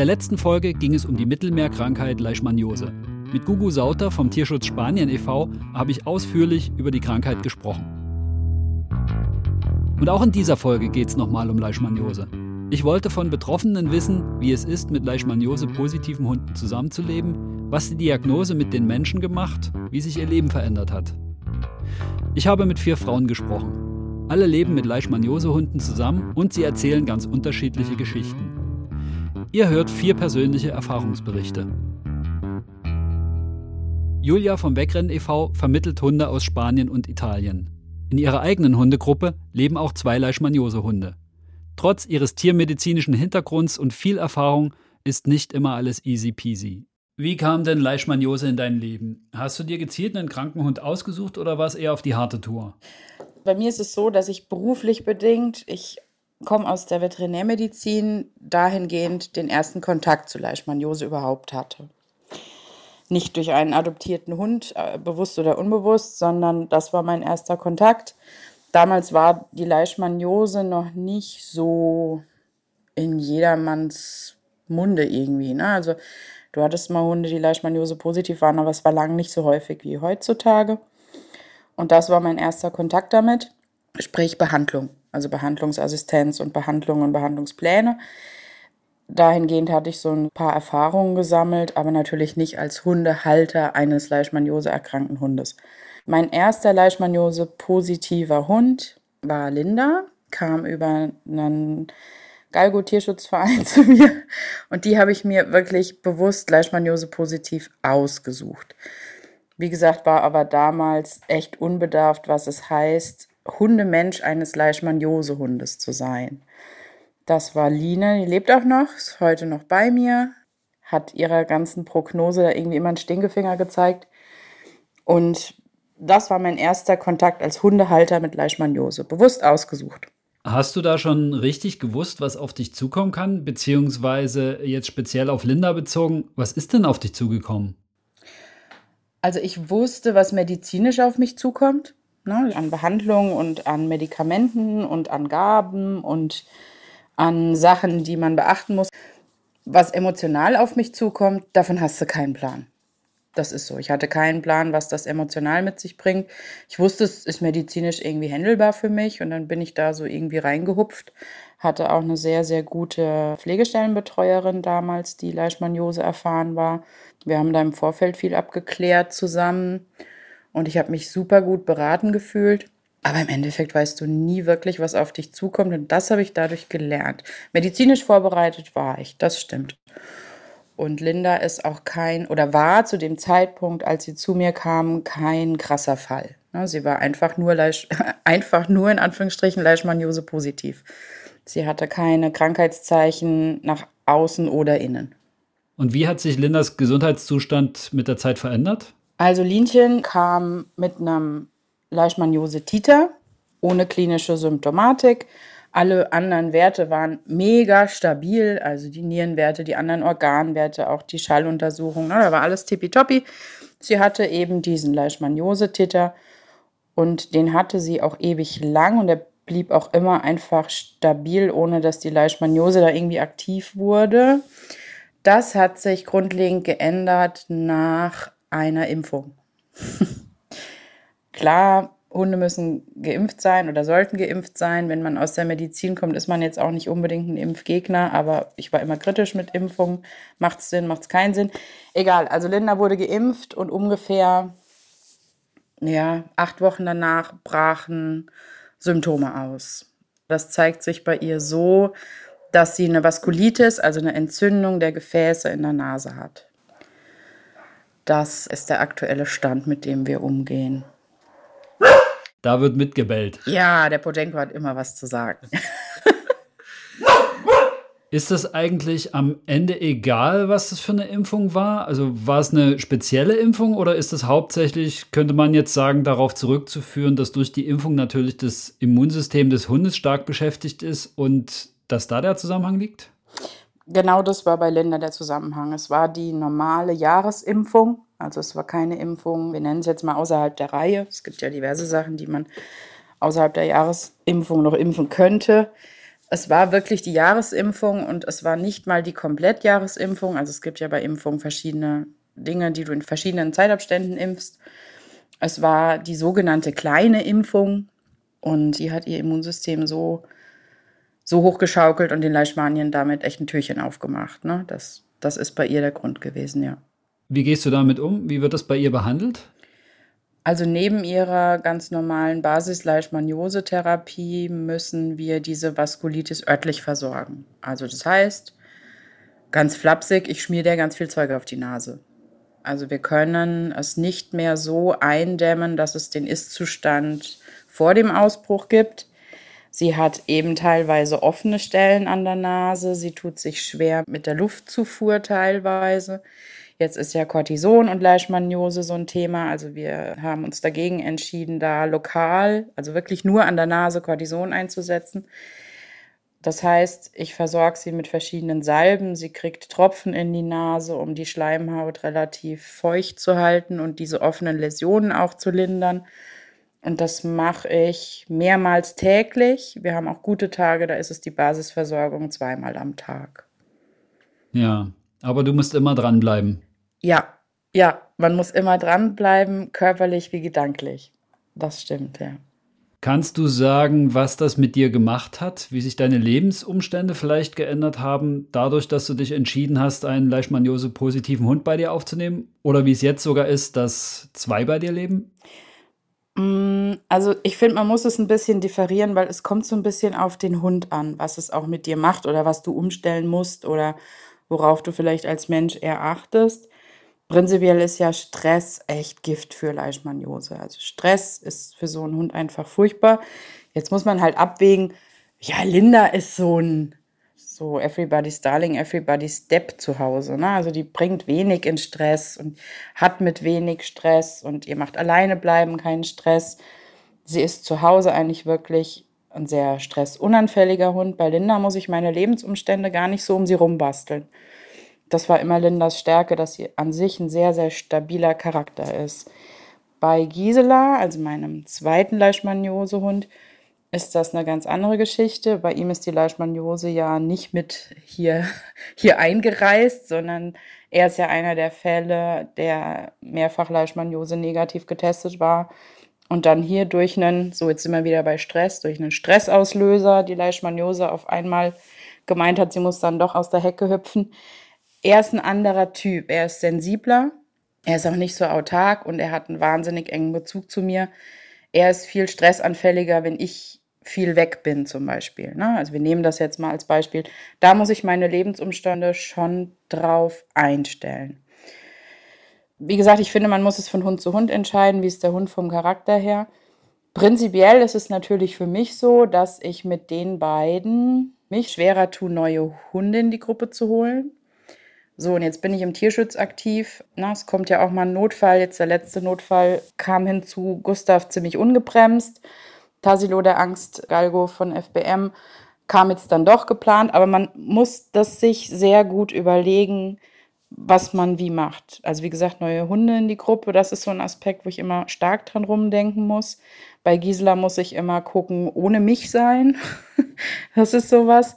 Der letzten Folge ging es um die Mittelmeerkrankheit Leishmaniose. Mit Gugu Sauter vom Tierschutz Spanien e.V. habe ich ausführlich über die Krankheit gesprochen. Und auch in dieser Folge geht es nochmal um Leishmaniose. Ich wollte von Betroffenen wissen, wie es ist, mit Leishmaniose-positiven Hunden zusammenzuleben, was die Diagnose mit den Menschen gemacht, wie sich ihr Leben verändert hat. Ich habe mit vier Frauen gesprochen. Alle leben mit Leishmaniose-Hunden zusammen und sie erzählen ganz unterschiedliche Geschichten. Ihr hört vier persönliche Erfahrungsberichte. Julia vom Wegrennen e.V. vermittelt Hunde aus Spanien und Italien. In ihrer eigenen Hundegruppe leben auch zwei Leishmaniose-Hunde. Trotz ihres tiermedizinischen Hintergrunds und viel Erfahrung ist nicht immer alles easy peasy. Wie kam denn Leishmaniose in dein Leben? Hast du dir gezielt einen Krankenhund ausgesucht oder war es eher auf die harte Tour? Bei mir ist es so, dass ich beruflich bedingt, ich komme aus der Veterinärmedizin, dahingehend den ersten Kontakt zu Leishmaniose überhaupt hatte. Nicht durch einen adoptierten Hund, äh, bewusst oder unbewusst, sondern das war mein erster Kontakt. Damals war die Leishmaniose noch nicht so in jedermanns Munde irgendwie. Ne? Also du hattest mal Hunde, die Leishmaniose positiv waren, aber es war lange nicht so häufig wie heutzutage. Und das war mein erster Kontakt damit, sprich Behandlung also Behandlungsassistenz und Behandlung und Behandlungspläne. Dahingehend hatte ich so ein paar Erfahrungen gesammelt, aber natürlich nicht als Hundehalter eines Leishmaniose-erkrankten Hundes. Mein erster Leishmaniose-positiver Hund war Linda, kam über einen Galgo-Tierschutzverein zu mir und die habe ich mir wirklich bewusst Leishmaniose-positiv ausgesucht. Wie gesagt, war aber damals echt unbedarft, was es heißt, Hundemensch eines Leishmaniose-Hundes zu sein. Das war Line, die lebt auch noch, ist heute noch bei mir, hat ihrer ganzen Prognose da irgendwie immer einen Stinkefinger gezeigt. Und das war mein erster Kontakt als Hundehalter mit Leishmaniose, bewusst ausgesucht. Hast du da schon richtig gewusst, was auf dich zukommen kann? Beziehungsweise jetzt speziell auf Linda bezogen, was ist denn auf dich zugekommen? Also ich wusste, was medizinisch auf mich zukommt ne, an Behandlung und an Medikamenten und an Gaben und an Sachen, die man beachten muss. Was emotional auf mich zukommt, davon hast du keinen Plan. Das ist so. Ich hatte keinen Plan, was das emotional mit sich bringt. Ich wusste, es ist medizinisch irgendwie handelbar für mich und dann bin ich da so irgendwie reingehupft. Hatte auch eine sehr, sehr gute Pflegestellenbetreuerin damals, die Leishmaniose erfahren war. Wir haben da im Vorfeld viel abgeklärt zusammen und ich habe mich super gut beraten gefühlt. Aber im Endeffekt weißt du nie wirklich, was auf dich zukommt. Und das habe ich dadurch gelernt. Medizinisch vorbereitet war ich, das stimmt. Und Linda ist auch kein, oder war zu dem Zeitpunkt, als sie zu mir kam, kein krasser Fall. Ne, sie war einfach nur, einfach nur in Anführungsstrichen Leishmaniose positiv. Sie hatte keine Krankheitszeichen nach außen oder innen. Und wie hat sich Lindas Gesundheitszustand mit der Zeit verändert? Also Linchen kam mit einem Leishmaniose Titer ohne klinische Symptomatik. Alle anderen Werte waren mega stabil, also die Nierenwerte, die anderen Organwerte, auch die Schalluntersuchung, ne, da war alles tippitoppi. Sie hatte eben diesen Leishmaniose-Titer und den hatte sie auch ewig lang und er blieb auch immer einfach stabil, ohne dass die Leishmaniose da irgendwie aktiv wurde. Das hat sich grundlegend geändert nach einer Impfung. Klar, Hunde müssen geimpft sein oder sollten geimpft sein. Wenn man aus der Medizin kommt, ist man jetzt auch nicht unbedingt ein Impfgegner, aber ich war immer kritisch mit Impfungen. Macht es Sinn, macht es keinen Sinn? Egal, also Linda wurde geimpft und ungefähr ja, acht Wochen danach brachen Symptome aus. Das zeigt sich bei ihr so, dass sie eine Vaskulitis, also eine Entzündung der Gefäße in der Nase hat. Das ist der aktuelle Stand, mit dem wir umgehen. Da wird mitgebellt. Ja, der Podenko hat immer was zu sagen. Ist das eigentlich am Ende egal, was das für eine Impfung war? Also war es eine spezielle Impfung oder ist es hauptsächlich, könnte man jetzt sagen, darauf zurückzuführen, dass durch die Impfung natürlich das Immunsystem des Hundes stark beschäftigt ist und dass da der Zusammenhang liegt? Genau das war bei Linda der Zusammenhang. Es war die normale Jahresimpfung. Also es war keine Impfung, wir nennen es jetzt mal außerhalb der Reihe. Es gibt ja diverse Sachen, die man außerhalb der Jahresimpfung noch impfen könnte. Es war wirklich die Jahresimpfung und es war nicht mal die Komplettjahresimpfung. Also es gibt ja bei Impfungen verschiedene Dinge, die du in verschiedenen Zeitabständen impfst. Es war die sogenannte kleine Impfung und die hat ihr Immunsystem so, so hochgeschaukelt und den Leishmanien damit echt ein Türchen aufgemacht. Ne? Das, das ist bei ihr der Grund gewesen, ja. Wie gehst du damit um? Wie wird das bei ihr behandelt? Also neben ihrer ganz normalen Basis-Leishmaniose-Therapie müssen wir diese Vaskulitis örtlich versorgen. Also das heißt, ganz flapsig, ich schmier der ganz viel Zeug auf die Nase. Also wir können es nicht mehr so eindämmen, dass es den Ist-Zustand vor dem Ausbruch gibt. Sie hat eben teilweise offene Stellen an der Nase. Sie tut sich schwer mit der Luftzufuhr teilweise. Jetzt ist ja Cortison und Leishmaniose so ein Thema. Also wir haben uns dagegen entschieden, da lokal, also wirklich nur an der Nase Cortison einzusetzen. Das heißt, ich versorge sie mit verschiedenen Salben. Sie kriegt Tropfen in die Nase, um die Schleimhaut relativ feucht zu halten und diese offenen Läsionen auch zu lindern. Und das mache ich mehrmals täglich. Wir haben auch gute Tage, da ist es die Basisversorgung zweimal am Tag. Ja, aber du musst immer dranbleiben. Ja, ja, man muss immer dranbleiben, körperlich wie gedanklich. Das stimmt, ja. Kannst du sagen, was das mit dir gemacht hat, wie sich deine Lebensumstände vielleicht geändert haben, dadurch, dass du dich entschieden hast, einen Leishmaniose-positiven Hund bei dir aufzunehmen? Oder wie es jetzt sogar ist, dass zwei bei dir leben? Mm, also ich finde, man muss es ein bisschen differieren, weil es kommt so ein bisschen auf den Hund an, was es auch mit dir macht oder was du umstellen musst oder worauf du vielleicht als Mensch eher achtest. Prinzipiell ist ja Stress echt Gift für Leishmaniose. Also Stress ist für so einen Hund einfach furchtbar. Jetzt muss man halt abwägen, ja, Linda ist so ein so Everybody's Darling, Everybody's Step zu Hause. Ne? Also die bringt wenig in Stress und hat mit wenig Stress und ihr macht alleine bleiben keinen Stress. Sie ist zu Hause eigentlich wirklich ein sehr stressunanfälliger Hund. Bei Linda muss ich meine Lebensumstände gar nicht so um sie rumbasteln das war immer Lindas Stärke, dass sie an sich ein sehr, sehr stabiler Charakter ist. Bei Gisela, also meinem zweiten Leishmaniose-Hund, ist das eine ganz andere Geschichte. Bei ihm ist die Leishmaniose ja nicht mit hier, hier eingereist, sondern er ist ja einer der Fälle, der mehrfach Leishmaniose negativ getestet war und dann hier durch einen, so jetzt wir wieder bei Stress, durch einen Stressauslöser die Leishmaniose auf einmal gemeint hat, sie muss dann doch aus der Hecke hüpfen er ist ein anderer Typ. Er ist sensibler, er ist auch nicht so autark und er hat einen wahnsinnig engen Bezug zu mir. Er ist viel stressanfälliger, wenn ich viel weg bin zum Beispiel. Ne? Also wir nehmen das jetzt mal als Beispiel. Da muss ich meine Lebensumstände schon drauf einstellen. Wie gesagt, ich finde, man muss es von Hund zu Hund entscheiden, wie ist der Hund vom Charakter her. Prinzipiell ist es natürlich für mich so, dass ich mit den beiden mich schwerer tue, neue Hunde in die Gruppe zu holen. So, und jetzt bin ich im Tierschutz aktiv. Na, es kommt ja auch mal ein Notfall. Jetzt der letzte Notfall kam hinzu. Gustav ziemlich ungebremst. Tassilo der Angst, Galgo von FBM kam jetzt dann doch geplant. Aber man muss das sich sehr gut überlegen, was man wie macht. Also wie gesagt, neue Hunde in die Gruppe, das ist so ein Aspekt, wo ich immer stark dran rumdenken muss. Bei Gisela muss ich immer gucken, ohne mich sein. das ist sowas.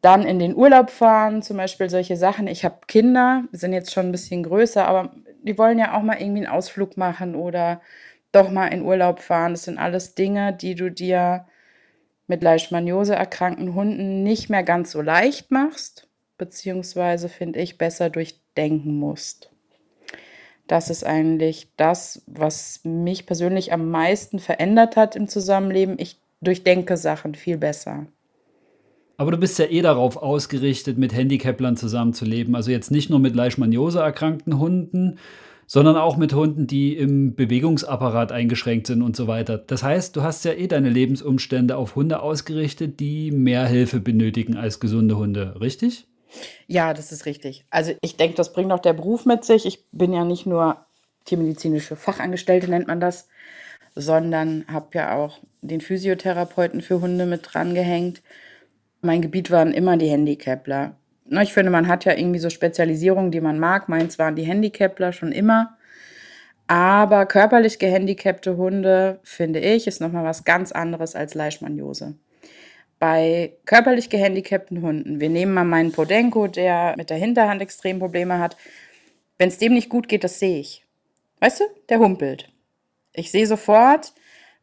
Dann in den Urlaub fahren, zum Beispiel solche Sachen. Ich habe Kinder, sind jetzt schon ein bisschen größer, aber die wollen ja auch mal irgendwie einen Ausflug machen oder doch mal in Urlaub fahren. Das sind alles Dinge, die du dir mit Leishmaniose erkrankten Hunden nicht mehr ganz so leicht machst, beziehungsweise finde ich besser durchdenken musst. Das ist eigentlich das, was mich persönlich am meisten verändert hat im Zusammenleben. Ich durchdenke Sachen viel besser. Aber du bist ja eh darauf ausgerichtet, mit Handicaplern zusammenzuleben. Also jetzt nicht nur mit Leishmaniose erkrankten Hunden, sondern auch mit Hunden, die im Bewegungsapparat eingeschränkt sind und so weiter. Das heißt, du hast ja eh deine Lebensumstände auf Hunde ausgerichtet, die mehr Hilfe benötigen als gesunde Hunde, richtig? Ja, das ist richtig. Also ich denke, das bringt auch der Beruf mit sich. Ich bin ja nicht nur tiermedizinische Fachangestellte, nennt man das, sondern habe ja auch den Physiotherapeuten für Hunde mit dran gehängt. Mein Gebiet waren immer die Handicapler. Ich finde, man hat ja irgendwie so Spezialisierungen, die man mag. Meins waren die Handicapler schon immer. Aber körperlich gehandicapte Hunde, finde ich, ist nochmal was ganz anderes als Leishmaniose. Bei körperlich gehandicapten Hunden, wir nehmen mal meinen Podenko, der mit der Hinterhand extrem Probleme hat. Wenn es dem nicht gut geht, das sehe ich. Weißt du, der humpelt. Ich sehe sofort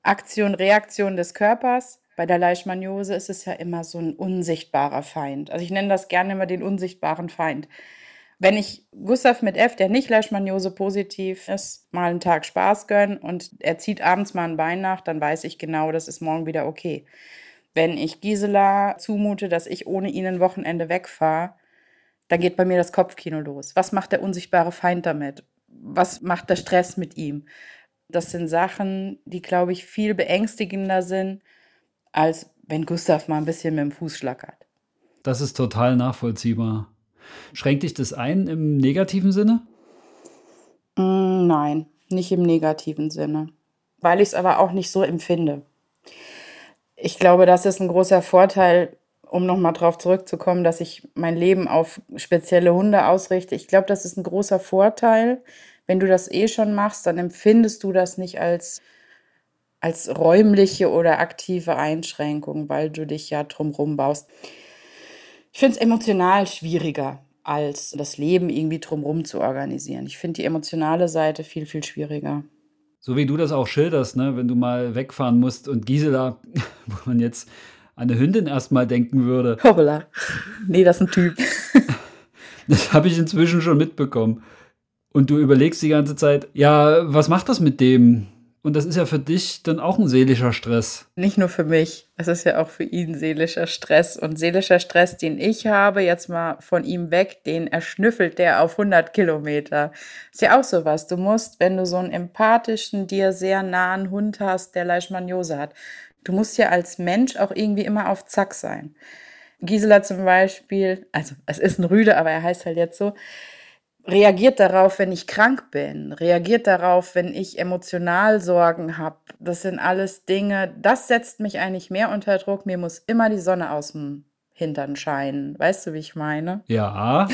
Aktion, Reaktion des Körpers. Bei der Leishmaniose ist es ja immer so ein unsichtbarer Feind. Also ich nenne das gerne immer den unsichtbaren Feind. Wenn ich Gustav mit F, der nicht Leishmaniose positiv ist, mal einen Tag Spaß gönne und er zieht abends mal ein Bein nach, dann weiß ich genau, das ist morgen wieder okay. Wenn ich Gisela zumute, dass ich ohne ihn ein Wochenende wegfahre, dann geht bei mir das Kopfkino los. Was macht der unsichtbare Feind damit? Was macht der Stress mit ihm? Das sind Sachen, die, glaube ich, viel beängstigender sind, als wenn Gustav mal ein bisschen mit dem Fuß schlackert. Das ist total nachvollziehbar. Schränkt dich das ein im negativen Sinne? Mm, nein, nicht im negativen Sinne, weil ich es aber auch nicht so empfinde. Ich glaube, das ist ein großer Vorteil, um nochmal darauf zurückzukommen, dass ich mein Leben auf spezielle Hunde ausrichte. Ich glaube, das ist ein großer Vorteil, wenn du das eh schon machst, dann empfindest du das nicht als, als räumliche oder aktive Einschränkung, weil du dich ja drumherum baust. Ich finde es emotional schwieriger, als das Leben irgendwie drumherum zu organisieren. Ich finde die emotionale Seite viel, viel schwieriger. So wie du das auch schilderst, ne? wenn du mal wegfahren musst und Gisela, wo man jetzt an eine Hündin erstmal denken würde. Hoppala. Nee, das ist ein Typ. das habe ich inzwischen schon mitbekommen. Und du überlegst die ganze Zeit, ja, was macht das mit dem? Und das ist ja für dich dann auch ein seelischer Stress. Nicht nur für mich, es ist ja auch für ihn seelischer Stress. Und seelischer Stress, den ich habe, jetzt mal von ihm weg, den erschnüffelt der auf 100 Kilometer. Ist ja auch sowas. Du musst, wenn du so einen empathischen, dir sehr nahen Hund hast, der Leishmaniose hat, du musst ja als Mensch auch irgendwie immer auf Zack sein. Gisela zum Beispiel, also es ist ein Rüde, aber er heißt halt jetzt so, reagiert darauf, wenn ich krank bin, reagiert darauf, wenn ich emotional Sorgen habe. Das sind alles Dinge, das setzt mich eigentlich mehr unter Druck. Mir muss immer die Sonne aus dem Hintern scheinen. Weißt du, wie ich meine? Ja.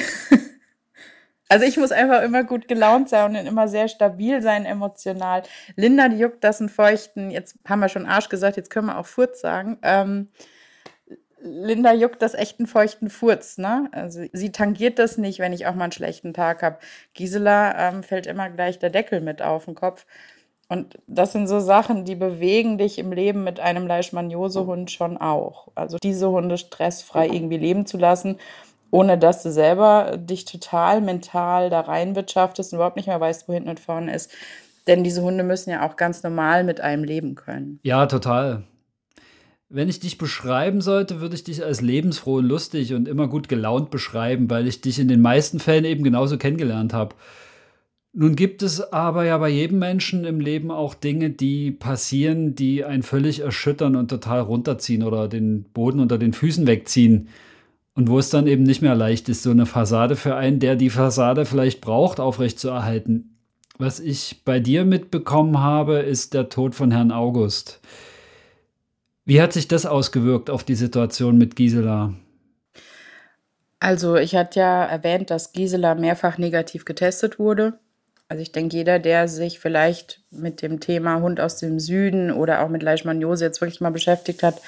also ich muss einfach immer gut gelaunt sein und immer sehr stabil sein emotional. Linda, die juckt das einen feuchten, jetzt haben wir schon Arsch gesagt, jetzt können wir auch Furz sagen. Ähm, Linda juckt das echt einen feuchten Furz, ne? Also sie tangiert das nicht, wenn ich auch mal einen schlechten Tag habe. Gisela ähm, fällt immer gleich der Deckel mit auf den Kopf. Und das sind so Sachen, die bewegen dich im Leben mit einem Leishmaniose-Hund schon auch. Also diese Hunde stressfrei irgendwie leben zu lassen, ohne dass du selber dich total mental da reinwirtschaftest und überhaupt nicht mehr weißt, wo hinten und vorne ist. Denn diese Hunde müssen ja auch ganz normal mit einem leben können. Ja, total. Wenn ich dich beschreiben sollte, würde ich dich als lebensfroh und lustig und immer gut gelaunt beschreiben, weil ich dich in den meisten Fällen eben genauso kennengelernt habe. Nun gibt es aber ja bei jedem Menschen im Leben auch Dinge, die passieren, die einen völlig erschüttern und total runterziehen oder den Boden unter den Füßen wegziehen. Und wo es dann eben nicht mehr leicht ist, so eine Fassade für einen, der die Fassade vielleicht braucht, aufrechtzuerhalten. Was ich bei dir mitbekommen habe, ist der Tod von Herrn August. Wie hat sich das ausgewirkt auf die Situation mit Gisela? Also ich hatte ja erwähnt, dass Gisela mehrfach negativ getestet wurde. Also ich denke, jeder, der sich vielleicht mit dem Thema Hund aus dem Süden oder auch mit Leishmaniose jetzt wirklich mal beschäftigt hat,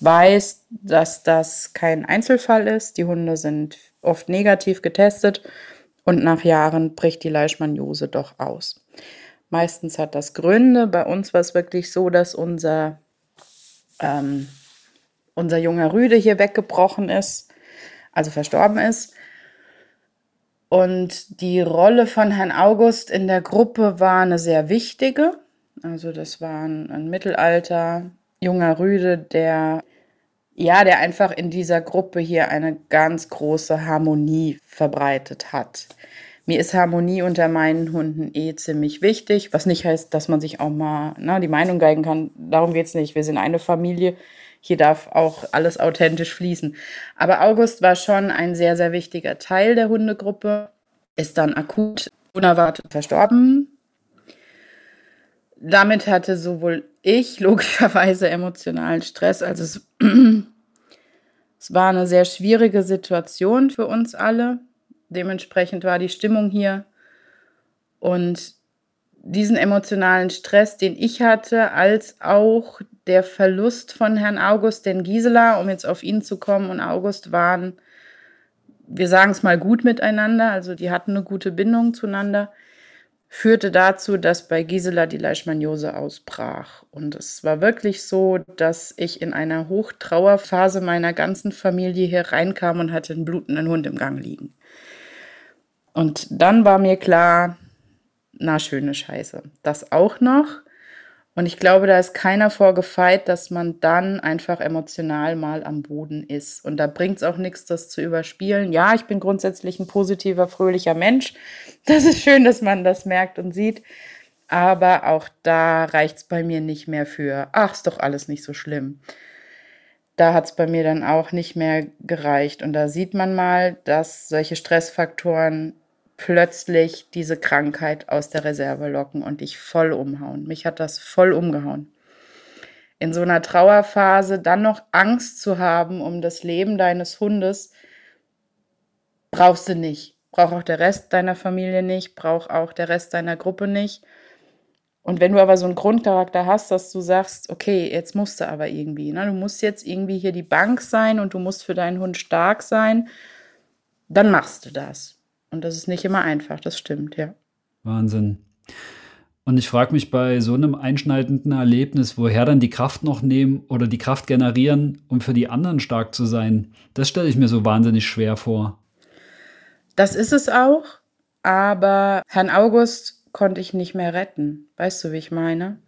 weiß, dass das kein Einzelfall ist. Die Hunde sind oft negativ getestet und nach Jahren bricht die Leishmaniose doch aus. Meistens hat das Gründe. Bei uns war es wirklich so, dass unser ähm, unser junger Rüde hier weggebrochen ist, also verstorben ist. Und die Rolle von Herrn August in der Gruppe war eine sehr wichtige. Also das war ein, ein Mittelalter junger Rüde, der ja, der einfach in dieser Gruppe hier eine ganz große Harmonie verbreitet hat. Mir ist Harmonie unter meinen Hunden eh ziemlich wichtig, was nicht heißt, dass man sich auch mal na, ne, die Meinung geigen kann. Darum geht es nicht. Wir sind eine Familie. Hier darf auch alles authentisch fließen. Aber August war schon ein sehr, sehr wichtiger Teil der Hundegruppe. Ist dann akut unerwartet verstorben. Damit hatte sowohl ich logischerweise emotionalen Stress, also es, es war eine sehr schwierige Situation für uns alle. Dementsprechend war die Stimmung hier. Und diesen emotionalen Stress, den ich hatte, als auch der Verlust von Herrn August, den Gisela, um jetzt auf ihn zu kommen, und August waren, wir sagen es mal, gut miteinander, also die hatten eine gute Bindung zueinander, führte dazu, dass bei Gisela die Leishmaniose ausbrach. Und es war wirklich so, dass ich in einer Hochtrauerphase meiner ganzen Familie hier reinkam und hatte einen blutenden Hund im Gang liegen. Und dann war mir klar, na schöne Scheiße. Das auch noch. Und ich glaube, da ist keiner vorgefeit, dass man dann einfach emotional mal am Boden ist. Und da bringt es auch nichts, das zu überspielen. Ja, ich bin grundsätzlich ein positiver, fröhlicher Mensch. Das ist schön, dass man das merkt und sieht. Aber auch da reicht es bei mir nicht mehr für, ach, ist doch alles nicht so schlimm. Da hat es bei mir dann auch nicht mehr gereicht. Und da sieht man mal, dass solche Stressfaktoren plötzlich diese Krankheit aus der Reserve locken und dich voll umhauen. Mich hat das voll umgehauen. In so einer Trauerphase dann noch Angst zu haben um das Leben deines Hundes, brauchst du nicht. Braucht auch der Rest deiner Familie nicht, braucht auch der Rest deiner Gruppe nicht. Und wenn du aber so einen Grundcharakter hast, dass du sagst, okay, jetzt musst du aber irgendwie, ne? du musst jetzt irgendwie hier die Bank sein und du musst für deinen Hund stark sein, dann machst du das. Und das ist nicht immer einfach, das stimmt, ja. Wahnsinn. Und ich frage mich bei so einem einschneidenden Erlebnis, woher dann die Kraft noch nehmen oder die Kraft generieren, um für die anderen stark zu sein. Das stelle ich mir so wahnsinnig schwer vor. Das ist es auch, aber Herrn August konnte ich nicht mehr retten. Weißt du, wie ich meine?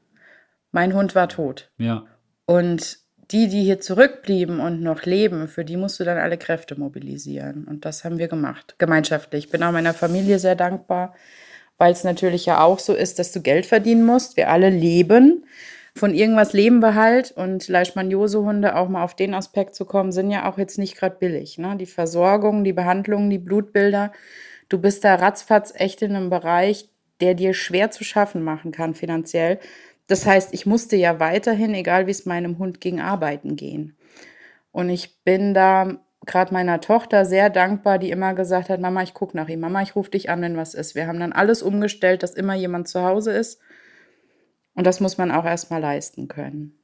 Mein Hund war tot. Ja. Und die, die hier zurückblieben und noch leben, für die musst du dann alle Kräfte mobilisieren. Und das haben wir gemacht, gemeinschaftlich. Ich bin auch meiner Familie sehr dankbar, weil es natürlich ja auch so ist, dass du Geld verdienen musst. Wir alle leben. Von irgendwas leben wir halt. Und Leishmaniose-Hunde, auch mal auf den Aspekt zu kommen, sind ja auch jetzt nicht gerade billig. Ne? Die Versorgung, die Behandlung, die Blutbilder. Du bist da ratzfatz echt in einem Bereich, der dir schwer zu schaffen machen kann finanziell. Das heißt, ich musste ja weiterhin, egal wie es meinem Hund ging, arbeiten gehen. Und ich bin da gerade meiner Tochter sehr dankbar, die immer gesagt hat, Mama, ich gucke nach ihm, Mama, ich rufe dich an, wenn was ist. Wir haben dann alles umgestellt, dass immer jemand zu Hause ist. Und das muss man auch erstmal leisten können.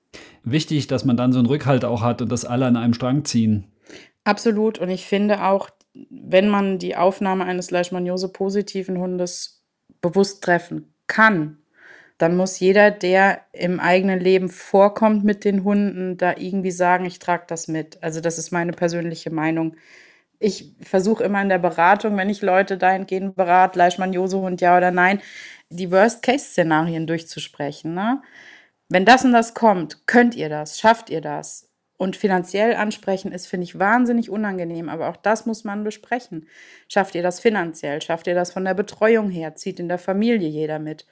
Wichtig, dass man dann so einen Rückhalt auch hat und dass alle an einem Strang ziehen. Absolut. Und ich finde auch, wenn man die Aufnahme eines Leishmaniose-positiven Hundes bewusst treffen kann, dann muss jeder, der im eigenen Leben vorkommt mit den Hunden, da irgendwie sagen, ich trage das mit. Also das ist meine persönliche Meinung. Ich versuche immer in der Beratung, wenn ich Leute dahingehend berate, Leishmaniose-Hund ja oder nein, die Worst-Case-Szenarien durchzusprechen. Ne? Wenn das und das kommt, könnt ihr das, schafft ihr das. Und finanziell ansprechen ist, finde ich, wahnsinnig unangenehm, aber auch das muss man besprechen. Schafft ihr das finanziell? Schafft ihr das von der Betreuung her? Zieht in der Familie jeder mit?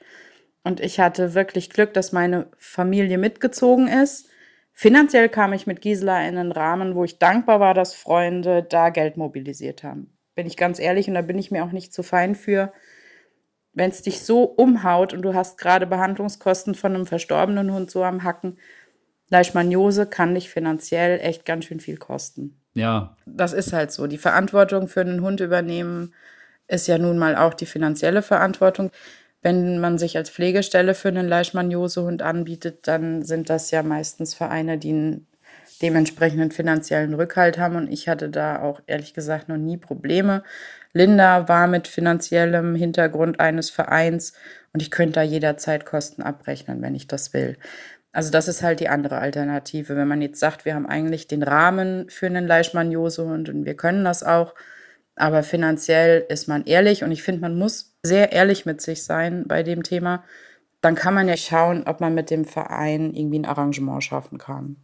Und ich hatte wirklich Glück, dass meine Familie mitgezogen ist. Finanziell kam ich mit Gisela in einen Rahmen, wo ich dankbar war, dass Freunde da Geld mobilisiert haben. Bin ich ganz ehrlich und da bin ich mir auch nicht zu fein für. Wenn es dich so umhaut und du hast gerade Behandlungskosten von einem verstorbenen Hund so am Hacken, Leishmaniose kann dich finanziell echt ganz schön viel kosten. Ja. Das ist halt so. Die Verantwortung für einen Hund übernehmen ist ja nun mal auch die finanzielle Verantwortung. Wenn man sich als Pflegestelle für einen Leishmaniosehund anbietet, dann sind das ja meistens Vereine, die einen dementsprechenden finanziellen Rückhalt haben. Und ich hatte da auch ehrlich gesagt noch nie Probleme. Linda war mit finanziellem Hintergrund eines Vereins und ich könnte da jederzeit Kosten abrechnen, wenn ich das will. Also das ist halt die andere Alternative. Wenn man jetzt sagt, wir haben eigentlich den Rahmen für einen Leishmaniosehund und wir können das auch, aber finanziell ist man ehrlich und ich finde, man muss sehr ehrlich mit sich sein bei dem Thema. Dann kann man ja schauen, ob man mit dem Verein irgendwie ein Arrangement schaffen kann.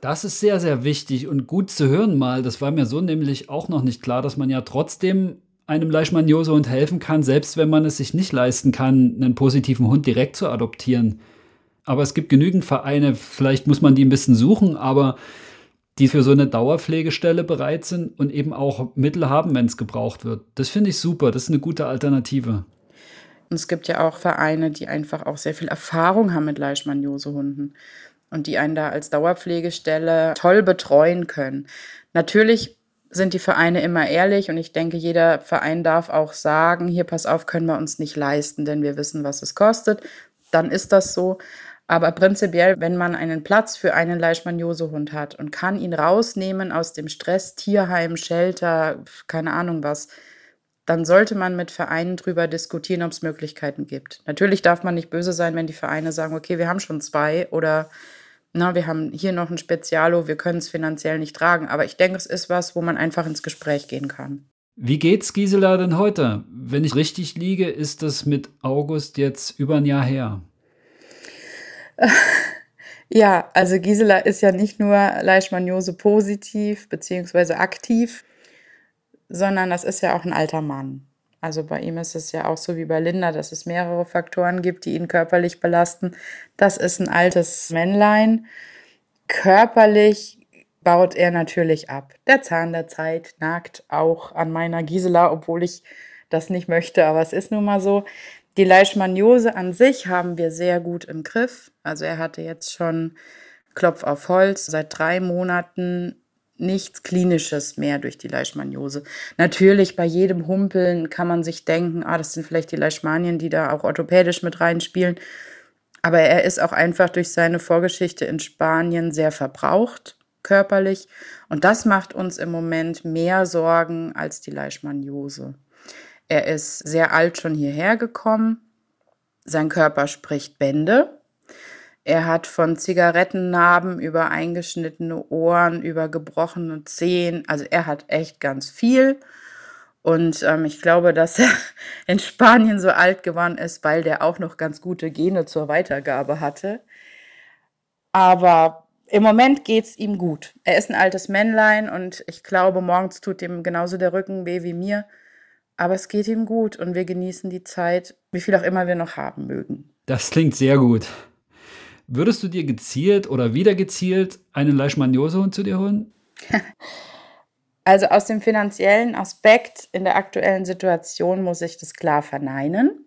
Das ist sehr, sehr wichtig und gut zu hören mal. Das war mir so nämlich auch noch nicht klar, dass man ja trotzdem einem Leishmaniose-Hund helfen kann, selbst wenn man es sich nicht leisten kann, einen positiven Hund direkt zu adoptieren. Aber es gibt genügend Vereine, vielleicht muss man die ein bisschen suchen, aber die für so eine Dauerpflegestelle bereit sind und eben auch Mittel haben, wenn es gebraucht wird. Das finde ich super, das ist eine gute Alternative. Und es gibt ja auch Vereine, die einfach auch sehr viel Erfahrung haben mit Leishmaniose-Hunden und die einen da als Dauerpflegestelle toll betreuen können. Natürlich sind die Vereine immer ehrlich und ich denke, jeder Verein darf auch sagen, hier pass auf, können wir uns nicht leisten, denn wir wissen, was es kostet. Dann ist das so. Aber prinzipiell, wenn man einen Platz für einen Leishmaniose-Hund hat und kann ihn rausnehmen aus dem Stress, Tierheim, Shelter, keine Ahnung was, dann sollte man mit Vereinen drüber diskutieren, ob es Möglichkeiten gibt. Natürlich darf man nicht böse sein, wenn die Vereine sagen, okay, wir haben schon zwei oder na, wir haben hier noch ein Spezialo, wir können es finanziell nicht tragen. Aber ich denke, es ist was, wo man einfach ins Gespräch gehen kann. Wie geht's Gisela denn heute? Wenn ich richtig liege, ist das mit August jetzt über ein Jahr her. Ja, also Gisela ist ja nicht nur Leishmaniose positiv bzw. aktiv, sondern das ist ja auch ein alter Mann. Also bei ihm ist es ja auch so wie bei Linda, dass es mehrere Faktoren gibt, die ihn körperlich belasten. Das ist ein altes Männlein. Körperlich baut er natürlich ab. Der Zahn der Zeit nagt auch an meiner Gisela, obwohl ich das nicht möchte, aber es ist nun mal so. Die Leishmaniose an sich haben wir sehr gut im Griff. Also er hatte jetzt schon Klopf auf Holz seit drei Monaten nichts Klinisches mehr durch die Leishmaniose. Natürlich, bei jedem Humpeln kann man sich denken, ah, das sind vielleicht die Leishmanien, die da auch orthopädisch mit reinspielen. Aber er ist auch einfach durch seine Vorgeschichte in Spanien sehr verbraucht, körperlich. Und das macht uns im Moment mehr Sorgen als die Leishmaniose. Er ist sehr alt schon hierher gekommen. Sein Körper spricht Bände. Er hat von Zigarettennarben über eingeschnittene Ohren, über gebrochene Zehen, also er hat echt ganz viel. Und ähm, ich glaube, dass er in Spanien so alt geworden ist, weil der auch noch ganz gute Gene zur Weitergabe hatte. Aber im Moment geht es ihm gut. Er ist ein altes Männlein und ich glaube, morgens tut ihm genauso der Rücken weh wie mir. Aber es geht ihm gut und wir genießen die Zeit, wie viel auch immer wir noch haben mögen. Das klingt sehr gut. Würdest du dir gezielt oder wieder gezielt einen Leishmaniose-Hund zu dir holen? Also aus dem finanziellen Aspekt in der aktuellen Situation muss ich das klar verneinen.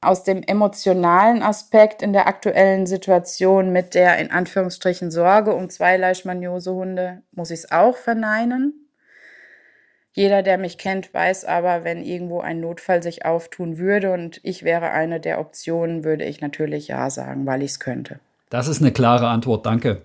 Aus dem emotionalen Aspekt in der aktuellen Situation mit der in Anführungsstrichen Sorge um zwei Leishmaniose-Hunde muss ich es auch verneinen. Jeder, der mich kennt, weiß aber, wenn irgendwo ein Notfall sich auftun würde und ich wäre eine der Optionen, würde ich natürlich Ja sagen, weil ich es könnte. Das ist eine klare Antwort, danke.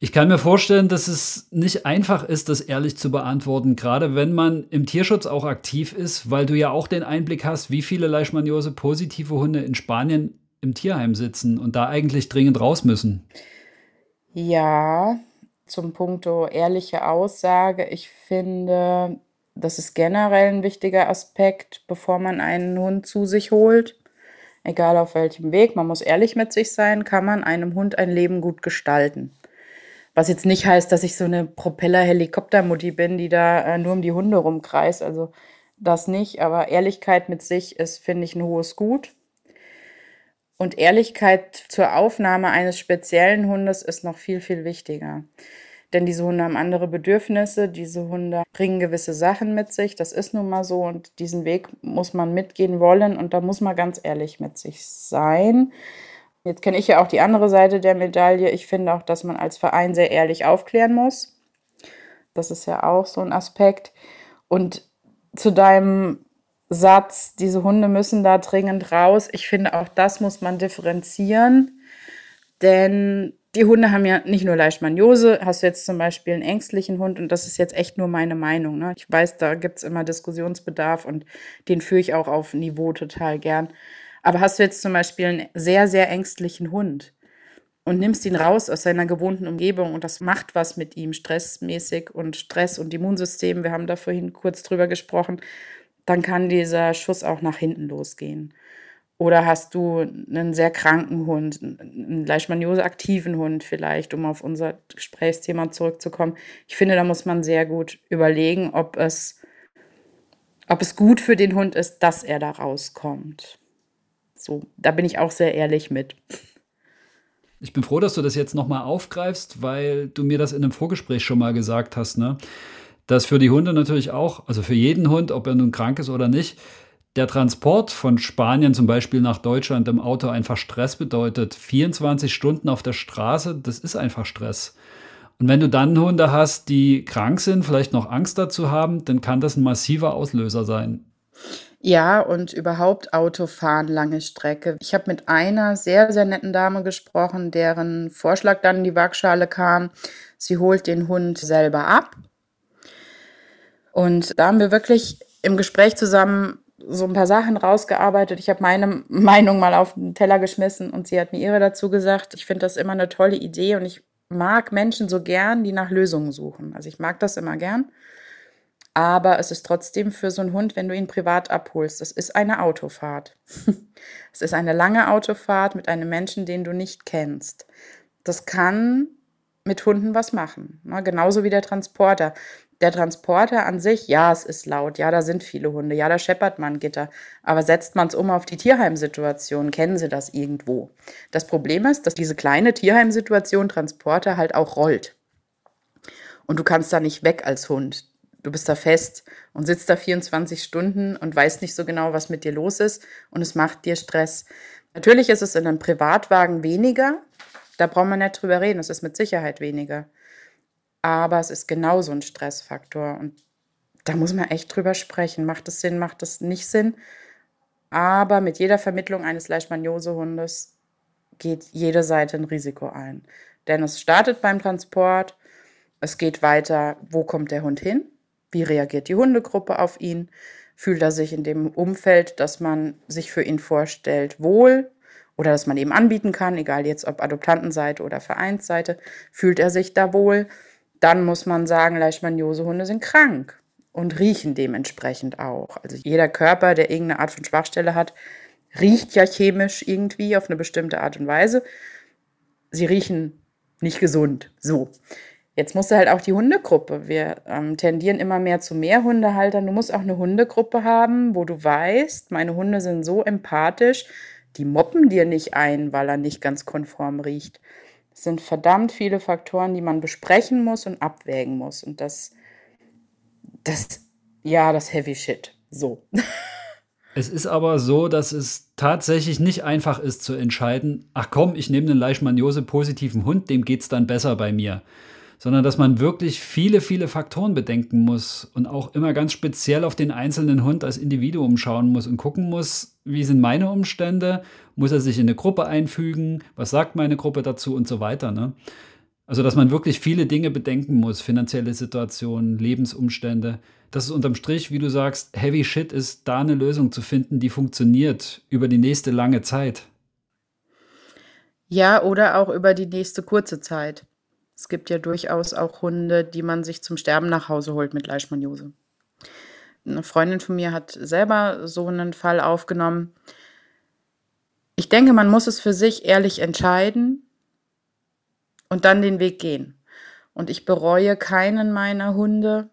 Ich kann mir vorstellen, dass es nicht einfach ist, das ehrlich zu beantworten, gerade wenn man im Tierschutz auch aktiv ist, weil du ja auch den Einblick hast, wie viele Leishmaniose positive Hunde in Spanien im Tierheim sitzen und da eigentlich dringend raus müssen. Ja, zum Punkto ehrliche Aussage. Ich finde, das ist generell ein wichtiger Aspekt, bevor man einen Hund zu sich holt. Egal auf welchem Weg, man muss ehrlich mit sich sein, kann man einem Hund ein Leben gut gestalten. Was jetzt nicht heißt, dass ich so eine Propeller-Helikoptermutti bin, die da äh, nur um die Hunde rumkreist. Also das nicht, aber Ehrlichkeit mit sich ist, finde ich, ein hohes Gut. Und Ehrlichkeit zur Aufnahme eines speziellen Hundes ist noch viel, viel wichtiger. Denn diese Hunde haben andere Bedürfnisse, diese Hunde bringen gewisse Sachen mit sich, das ist nun mal so und diesen Weg muss man mitgehen wollen und da muss man ganz ehrlich mit sich sein. Jetzt kenne ich ja auch die andere Seite der Medaille. Ich finde auch, dass man als Verein sehr ehrlich aufklären muss. Das ist ja auch so ein Aspekt. Und zu deinem Satz, diese Hunde müssen da dringend raus. Ich finde, auch das muss man differenzieren. Denn die Hunde haben ja nicht nur Leishmaniose, hast du jetzt zum Beispiel einen ängstlichen Hund und das ist jetzt echt nur meine Meinung. Ne? Ich weiß, da gibt es immer Diskussionsbedarf und den führe ich auch auf Niveau total gern. Aber hast du jetzt zum Beispiel einen sehr, sehr ängstlichen Hund und nimmst ihn raus aus seiner gewohnten Umgebung und das macht was mit ihm, stressmäßig und Stress und Immunsystem, wir haben da vorhin kurz drüber gesprochen, dann kann dieser Schuss auch nach hinten losgehen. Oder hast du einen sehr kranken Hund, einen Leishmaniose-aktiven Hund vielleicht, um auf unser Gesprächsthema zurückzukommen? Ich finde, da muss man sehr gut überlegen, ob es ob es gut für den Hund ist, dass er da rauskommt. So, da bin ich auch sehr ehrlich mit. Ich bin froh, dass du das jetzt nochmal aufgreifst, weil du mir das in einem Vorgespräch schon mal gesagt hast, ne? Dass für die Hunde natürlich auch, also für jeden Hund, ob er nun krank ist oder nicht, der Transport von Spanien zum Beispiel nach Deutschland im Auto einfach Stress bedeutet. 24 Stunden auf der Straße, das ist einfach Stress. Und wenn du dann Hunde hast, die krank sind, vielleicht noch Angst dazu haben, dann kann das ein massiver Auslöser sein. Ja, und überhaupt Autofahren lange Strecke. Ich habe mit einer sehr, sehr netten Dame gesprochen, deren Vorschlag dann in die Waagschale kam. Sie holt den Hund selber ab. Und da haben wir wirklich im Gespräch zusammen so ein paar Sachen rausgearbeitet. Ich habe meine Meinung mal auf den Teller geschmissen und sie hat mir ihre dazu gesagt. Ich finde das immer eine tolle Idee und ich mag Menschen so gern, die nach Lösungen suchen. Also ich mag das immer gern. Aber es ist trotzdem für so einen Hund, wenn du ihn privat abholst, das ist eine Autofahrt. es ist eine lange Autofahrt mit einem Menschen, den du nicht kennst. Das kann mit Hunden was machen. Ne? Genauso wie der Transporter. Der Transporter an sich, ja, es ist laut, ja, da sind viele Hunde, ja, da scheppert man Gitter, aber setzt man es um auf die Tierheimsituation, kennen Sie das irgendwo. Das Problem ist, dass diese kleine Tierheimsituation Transporter halt auch rollt. Und du kannst da nicht weg als Hund. Du bist da fest und sitzt da 24 Stunden und weißt nicht so genau, was mit dir los ist und es macht dir Stress. Natürlich ist es in einem Privatwagen weniger, da braucht man nicht drüber reden, es ist mit Sicherheit weniger aber es ist genauso ein Stressfaktor und da muss man echt drüber sprechen. Macht es Sinn, macht es nicht Sinn? Aber mit jeder Vermittlung eines Leishmaniose-Hundes geht jede Seite ein Risiko ein. Denn es startet beim Transport, es geht weiter, wo kommt der Hund hin? Wie reagiert die Hundegruppe auf ihn? Fühlt er sich in dem Umfeld, das man sich für ihn vorstellt, wohl? Oder das man eben anbieten kann, egal jetzt ob Adoptantenseite oder Vereinsseite, fühlt er sich da wohl? Dann muss man sagen, Leishmaniose-Hunde sind krank und riechen dementsprechend auch. Also jeder Körper, der irgendeine Art von Schwachstelle hat, riecht ja chemisch irgendwie auf eine bestimmte Art und Weise. Sie riechen nicht gesund. So. Jetzt musst du halt auch die Hundegruppe. Wir ähm, tendieren immer mehr zu mehr Hundehaltern. Du musst auch eine Hundegruppe haben, wo du weißt, meine Hunde sind so empathisch, die moppen dir nicht ein, weil er nicht ganz konform riecht. Es sind verdammt viele Faktoren, die man besprechen muss und abwägen muss. Und das, das, ja, das Heavy Shit. So. Es ist aber so, dass es tatsächlich nicht einfach ist zu entscheiden, ach komm, ich nehme einen Leishmaniose-positiven Hund, dem geht es dann besser bei mir sondern dass man wirklich viele, viele Faktoren bedenken muss und auch immer ganz speziell auf den einzelnen Hund als Individuum schauen muss und gucken muss, wie sind meine Umstände, muss er sich in eine Gruppe einfügen, was sagt meine Gruppe dazu und so weiter. Ne? Also, dass man wirklich viele Dinge bedenken muss, finanzielle Situationen, Lebensumstände. Das ist unterm Strich, wie du sagst, Heavy Shit ist, da eine Lösung zu finden, die funktioniert über die nächste lange Zeit. Ja, oder auch über die nächste kurze Zeit. Es gibt ja durchaus auch Hunde, die man sich zum Sterben nach Hause holt mit Leishmaniose. Eine Freundin von mir hat selber so einen Fall aufgenommen. Ich denke, man muss es für sich ehrlich entscheiden und dann den Weg gehen. Und ich bereue keinen meiner Hunde,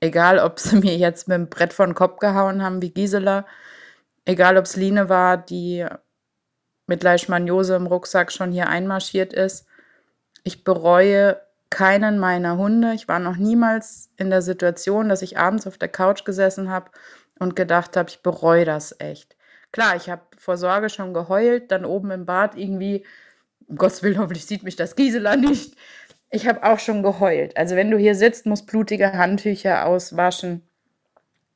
egal ob sie mir jetzt mit dem Brett vor den Kopf gehauen haben wie Gisela, egal ob es Line war, die mit Leishmaniose im Rucksack schon hier einmarschiert ist ich bereue keinen meiner Hunde. Ich war noch niemals in der Situation, dass ich abends auf der Couch gesessen habe und gedacht habe, ich bereue das echt. Klar, ich habe vor Sorge schon geheult, dann oben im Bad irgendwie, um Gottes Willen, hoffentlich sieht mich das Gisela nicht. Ich habe auch schon geheult. Also wenn du hier sitzt, musst blutige Handtücher auswaschen.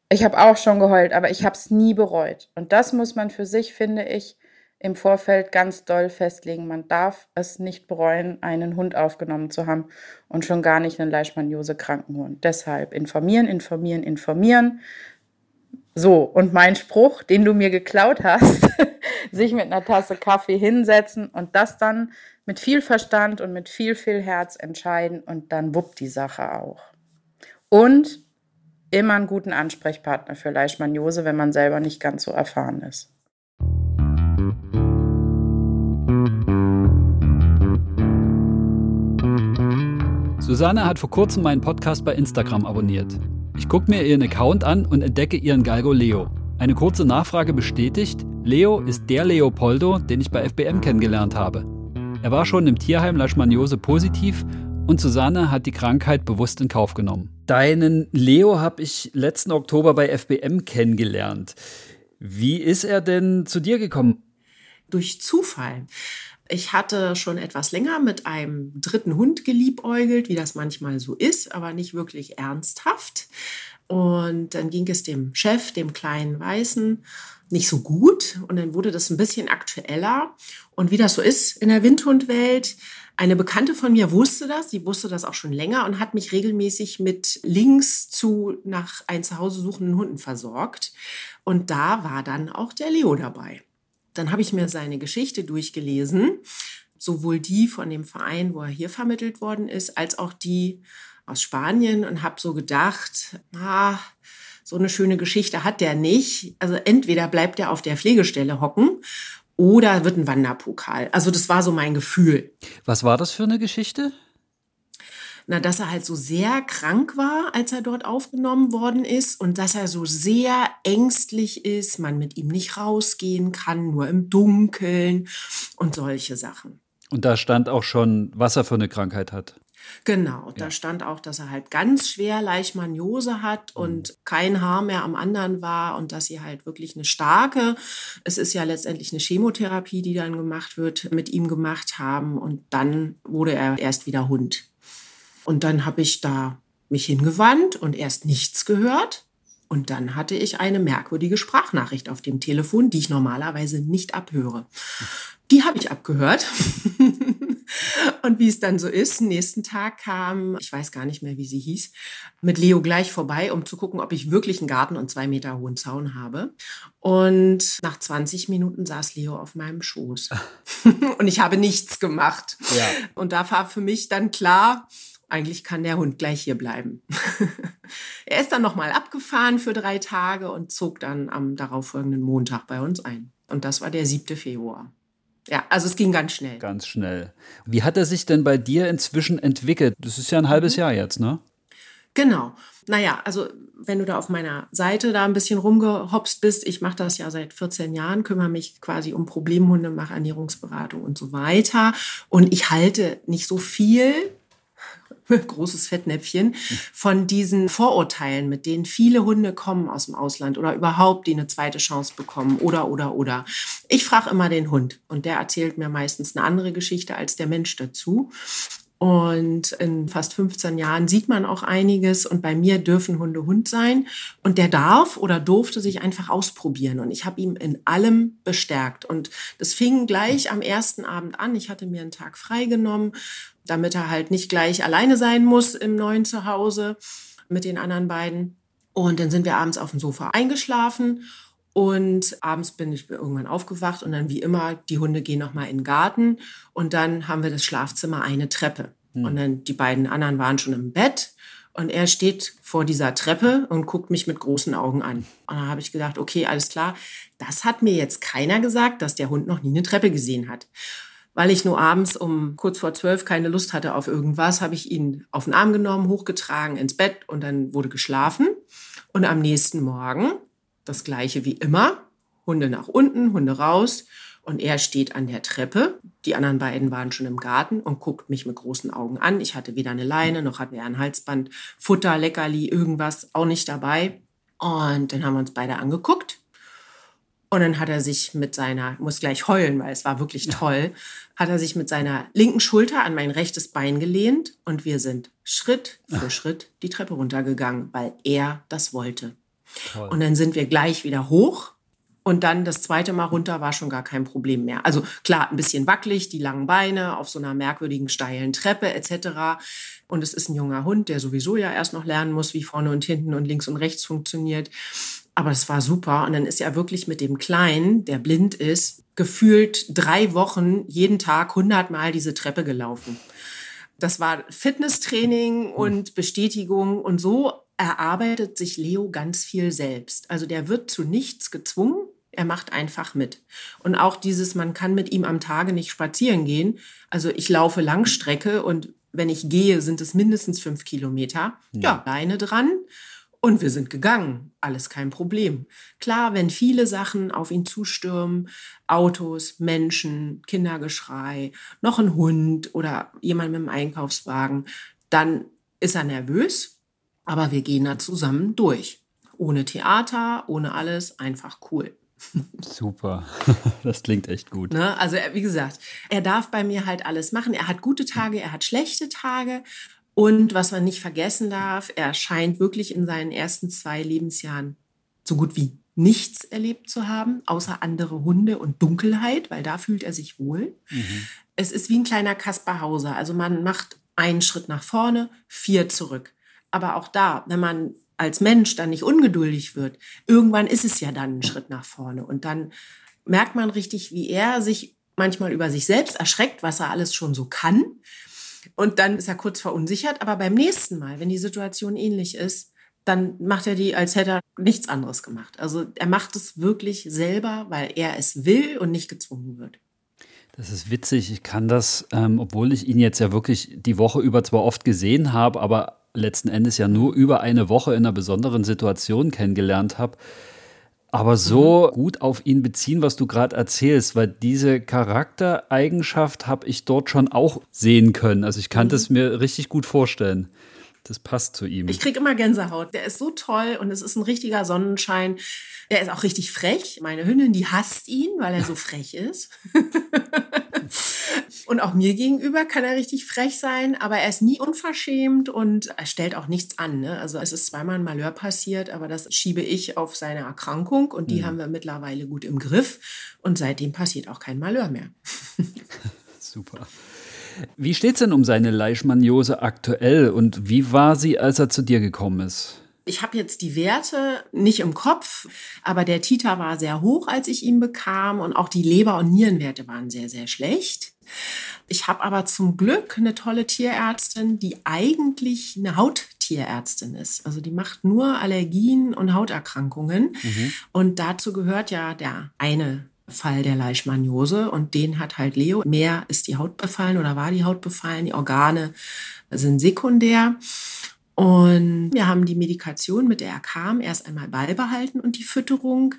Ich habe auch schon geheult, aber ich habe es nie bereut. Und das muss man für sich, finde ich, im Vorfeld ganz doll festlegen. Man darf es nicht bereuen, einen Hund aufgenommen zu haben und schon gar nicht einen Leishmaniose-Krankenhund. Deshalb informieren, informieren, informieren. So, und mein Spruch, den du mir geklaut hast, sich mit einer Tasse Kaffee hinsetzen und das dann mit viel Verstand und mit viel, viel Herz entscheiden und dann wuppt die Sache auch. Und immer einen guten Ansprechpartner für Leishmaniose, wenn man selber nicht ganz so erfahren ist. Susanne hat vor kurzem meinen Podcast bei Instagram abonniert. Ich gucke mir ihren Account an und entdecke ihren Galgo Leo. Eine kurze Nachfrage bestätigt, Leo ist der Leopoldo, den ich bei FBM kennengelernt habe. Er war schon im Tierheim Leishmaniose positiv und Susanne hat die Krankheit bewusst in Kauf genommen. Deinen Leo habe ich letzten Oktober bei FBM kennengelernt. Wie ist er denn zu dir gekommen? Durch Zufall. Ich hatte schon etwas länger mit einem dritten Hund geliebäugelt, wie das manchmal so ist, aber nicht wirklich ernsthaft. Und dann ging es dem Chef, dem kleinen Weißen, nicht so gut. Und dann wurde das ein bisschen aktueller. Und wie das so ist in der Windhundwelt, eine Bekannte von mir wusste das, sie wusste das auch schon länger und hat mich regelmäßig mit Links zu nach ein Zuhause suchenden Hunden versorgt. Und da war dann auch der Leo dabei. Dann habe ich mir seine Geschichte durchgelesen, sowohl die von dem Verein, wo er hier vermittelt worden ist, als auch die aus Spanien und habe so gedacht, ah, so eine schöne Geschichte hat der nicht. Also entweder bleibt er auf der Pflegestelle hocken oder wird ein Wanderpokal. Also das war so mein Gefühl. Was war das für eine Geschichte? Na, dass er halt so sehr krank war, als er dort aufgenommen worden ist und dass er so sehr ängstlich ist, man mit ihm nicht rausgehen kann, nur im Dunkeln und solche Sachen. Und da stand auch schon, was er für eine Krankheit hat. Genau, da stand auch, dass er halt ganz schwer Leishmaniose hat mhm. und kein Haar mehr am anderen war und dass sie halt wirklich eine starke, es ist ja letztendlich eine Chemotherapie, die dann gemacht wird, mit ihm gemacht haben und dann wurde er erst wieder Hund. Und dann habe ich da mich hingewandt und erst nichts gehört. Und dann hatte ich eine merkwürdige Sprachnachricht auf dem Telefon, die ich normalerweise nicht abhöre. Die habe ich abgehört. Und wie es dann so ist, nächsten Tag kam, ich weiß gar nicht mehr, wie sie hieß, mit Leo gleich vorbei, um zu gucken, ob ich wirklich einen Garten und zwei Meter hohen Zaun habe. Und nach 20 Minuten saß Leo auf meinem Schoß. und ich habe nichts gemacht. Ja. Und da war für mich dann klar, eigentlich kann der Hund gleich hier bleiben. er ist dann nochmal abgefahren für drei Tage und zog dann am darauffolgenden Montag bei uns ein. Und das war der 7. Februar. Ja, also es ging ganz schnell. Ganz schnell. Wie hat er sich denn bei dir inzwischen entwickelt? Das ist ja ein halbes mhm. Jahr jetzt, ne? Genau. Naja, also wenn du da auf meiner Seite da ein bisschen rumgehopst bist, ich mache das ja seit 14 Jahren, kümmere mich quasi um Problemhunde, mache Ernährungsberatung und so weiter. Und ich halte nicht so viel großes Fettnäpfchen, von diesen Vorurteilen, mit denen viele Hunde kommen aus dem Ausland oder überhaupt, die eine zweite Chance bekommen oder, oder, oder. Ich frage immer den Hund und der erzählt mir meistens eine andere Geschichte als der Mensch dazu. Und in fast 15 Jahren sieht man auch einiges. Und bei mir dürfen Hunde Hund sein. Und der darf oder durfte sich einfach ausprobieren. Und ich habe ihm in allem bestärkt. Und das fing gleich am ersten Abend an. Ich hatte mir einen Tag freigenommen damit er halt nicht gleich alleine sein muss im neuen Zuhause mit den anderen beiden. Und dann sind wir abends auf dem Sofa eingeschlafen und abends bin ich irgendwann aufgewacht und dann wie immer, die Hunde gehen nochmal in den Garten und dann haben wir das Schlafzimmer eine Treppe. Hm. Und dann die beiden anderen waren schon im Bett und er steht vor dieser Treppe und guckt mich mit großen Augen an. Und dann habe ich gedacht, okay, alles klar, das hat mir jetzt keiner gesagt, dass der Hund noch nie eine Treppe gesehen hat weil ich nur abends um kurz vor zwölf keine Lust hatte auf irgendwas, habe ich ihn auf den Arm genommen, hochgetragen ins Bett und dann wurde geschlafen. Und am nächsten Morgen das gleiche wie immer. Hunde nach unten, Hunde raus. Und er steht an der Treppe. Die anderen beiden waren schon im Garten und guckt mich mit großen Augen an. Ich hatte weder eine Leine, noch hatten wir ein Halsband, Futter, Leckerli, irgendwas auch nicht dabei. Und dann haben wir uns beide angeguckt. Und dann hat er sich mit seiner, muss gleich heulen, weil es war wirklich toll, hat er sich mit seiner linken Schulter an mein rechtes Bein gelehnt und wir sind Schritt für Ach. Schritt die Treppe runtergegangen, weil er das wollte. Toll. Und dann sind wir gleich wieder hoch und dann das zweite Mal runter war schon gar kein Problem mehr. Also klar, ein bisschen wackelig, die langen Beine auf so einer merkwürdigen steilen Treppe etc. Und es ist ein junger Hund, der sowieso ja erst noch lernen muss, wie vorne und hinten und links und rechts funktioniert. Aber es war super. Und dann ist er wirklich mit dem Kleinen, der blind ist, gefühlt drei Wochen jeden Tag hundertmal diese Treppe gelaufen. Das war Fitnesstraining und Bestätigung. Und so erarbeitet sich Leo ganz viel selbst. Also der wird zu nichts gezwungen. Er macht einfach mit. Und auch dieses, man kann mit ihm am Tage nicht spazieren gehen. Also ich laufe Langstrecke und wenn ich gehe, sind es mindestens fünf Kilometer. Ja, ja Leine dran Und wir sind gegangen, alles kein Problem. Klar, wenn viele Sachen auf ihn zustürmen, Autos, Menschen, Kindergeschrei, noch ein Hund oder jemand mit dem Einkaufswagen, dann ist er nervös, aber wir gehen da zusammen durch. Ohne Theater, ohne alles, einfach cool. Super, das klingt echt gut. Ne? Also wie gesagt, er darf bei mir halt alles machen. Er hat gute Tage, er hat schlechte Tage. Und was man nicht vergessen darf, er scheint wirklich in seinen ersten zwei Lebensjahren so gut wie nichts erlebt zu haben, außer andere Hunde und Dunkelheit, weil da fühlt er sich wohl. Mhm. Es ist wie ein kleiner Kaspar Hauser. Also man macht einen Schritt nach vorne, vier zurück. Aber auch da, wenn man als Mensch dann nicht ungeduldig wird, irgendwann ist es ja dann ein Schritt nach vorne. Und dann merkt man richtig, wie er sich manchmal über sich selbst erschreckt, was er alles schon so kann. Und dann ist er kurz verunsichert. Aber beim nächsten Mal, wenn die Situation ähnlich ist, dann macht er die, als hätte er nichts anderes gemacht. Also er macht es wirklich selber, weil er es will und nicht gezwungen wird. Das ist witzig. Ich kann das, ähm, obwohl ich ihn jetzt ja wirklich die Woche über zwar oft gesehen habe, aber letzten Endes ja nur über eine Woche in einer besonderen Situation kennengelernt habe, aber so mhm. gut auf ihn beziehen, was du gerade erzählst, weil diese Charaktereigenschaft habe ich dort schon auch sehen können. Also ich kann mhm. das mir richtig gut vorstellen. Das passt zu ihm. Ich kriege immer Gänsehaut. Der ist so toll und es ist ein richtiger Sonnenschein. Er ist auch richtig frech. Meine Hündin, die hasst ihn, weil er so frech ist. und auch mir gegenüber kann er richtig frech sein, aber er ist nie unverschämt und er stellt auch nichts an. Ne? Also es ist zweimal ein Malheur passiert, aber das schiebe ich auf seine Erkrankung und die mhm. haben wir mittlerweile gut im Griff. Und seitdem passiert auch kein Malheur mehr. Super. Wie steht es denn um seine Leishmaniose aktuell und wie war sie, als er zu dir gekommen ist? Ich habe jetzt die Werte nicht im Kopf, aber der Titer war sehr hoch, als ich ihn bekam und auch die Leber- und Nierenwerte waren sehr, sehr schlecht. Ich habe aber zum Glück eine tolle Tierärztin, die eigentlich eine Hauttierärztin ist. Also die macht nur Allergien und Hauterkrankungen. Mhm. Und dazu gehört ja der eine Fall der Leishmaniose und den hat halt Leo. Mehr ist die Haut befallen oder war die Haut befallen. Die Organe sind sekundär. Und wir haben die Medikation, mit der er kam, erst einmal beibehalten und die Fütterung.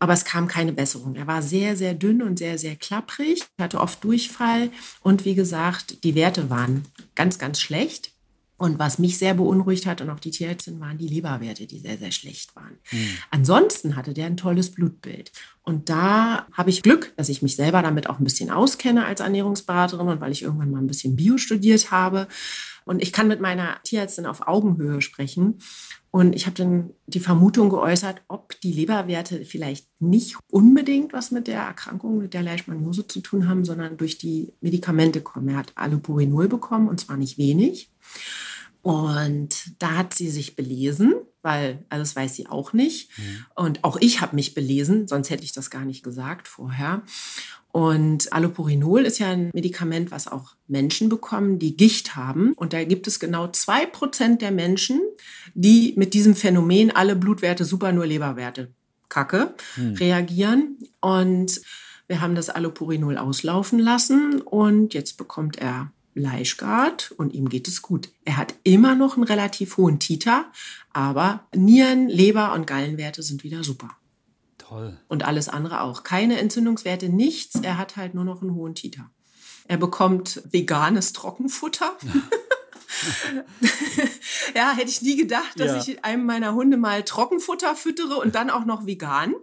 Aber es kam keine Besserung. Er war sehr, sehr dünn und sehr, sehr klapprig, hatte oft Durchfall. Und wie gesagt, die Werte waren ganz, ganz schlecht. Und was mich sehr beunruhigt hat und auch die Tierärztin waren die Leberwerte, die sehr, sehr schlecht waren. Mhm. Ansonsten hatte der ein tolles Blutbild. Und da habe ich Glück, dass ich mich selber damit auch ein bisschen auskenne als Ernährungsberaterin und weil ich irgendwann mal ein bisschen Bio studiert habe. Und ich kann mit meiner Tierärztin auf Augenhöhe sprechen. Und ich habe dann die Vermutung geäußert, ob die Leberwerte vielleicht nicht unbedingt was mit der Erkrankung, mit der Leishmaniose zu tun haben, sondern durch die Medikamente kommen. Er hat Allopurinol bekommen und zwar nicht wenig. Und da hat sie sich belesen, weil alles weiß sie auch nicht. Mhm. Und auch ich habe mich belesen, sonst hätte ich das gar nicht gesagt vorher. Und Allopurinol ist ja ein Medikament, was auch Menschen bekommen, die Gicht haben. Und da gibt es genau zwei Prozent der Menschen, die mit diesem Phänomen alle Blutwerte, super nur Leberwerte, Kacke, hm. reagieren. Und wir haben das Allopurinol auslaufen lassen und jetzt bekommt er Leischgard und ihm geht es gut. Er hat immer noch einen relativ hohen Titer, aber Nieren, Leber und Gallenwerte sind wieder super. Toll. Und alles andere auch. Keine Entzündungswerte, nichts. Er hat halt nur noch einen hohen Titer. Er bekommt veganes Trockenfutter. ja, hätte ich nie gedacht, dass ja. ich einem meiner Hunde mal Trockenfutter füttere und dann auch noch vegan.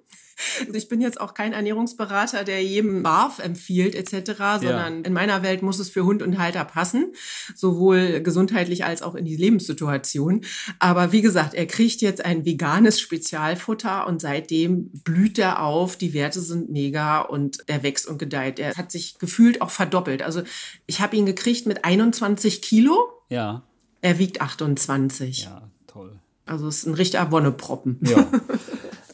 Also ich bin jetzt auch kein Ernährungsberater, der jedem BARF empfiehlt etc., sondern ja. in meiner Welt muss es für Hund und Halter passen, sowohl gesundheitlich als auch in die Lebenssituation. Aber wie gesagt, er kriegt jetzt ein veganes Spezialfutter und seitdem blüht er auf, die Werte sind mega und er wächst und gedeiht. Er hat sich gefühlt auch verdoppelt. Also ich habe ihn gekriegt mit 21 Kilo. Ja. Er wiegt 28. Ja, toll. Also es ist ein richtiger Wonneproppen. Ja.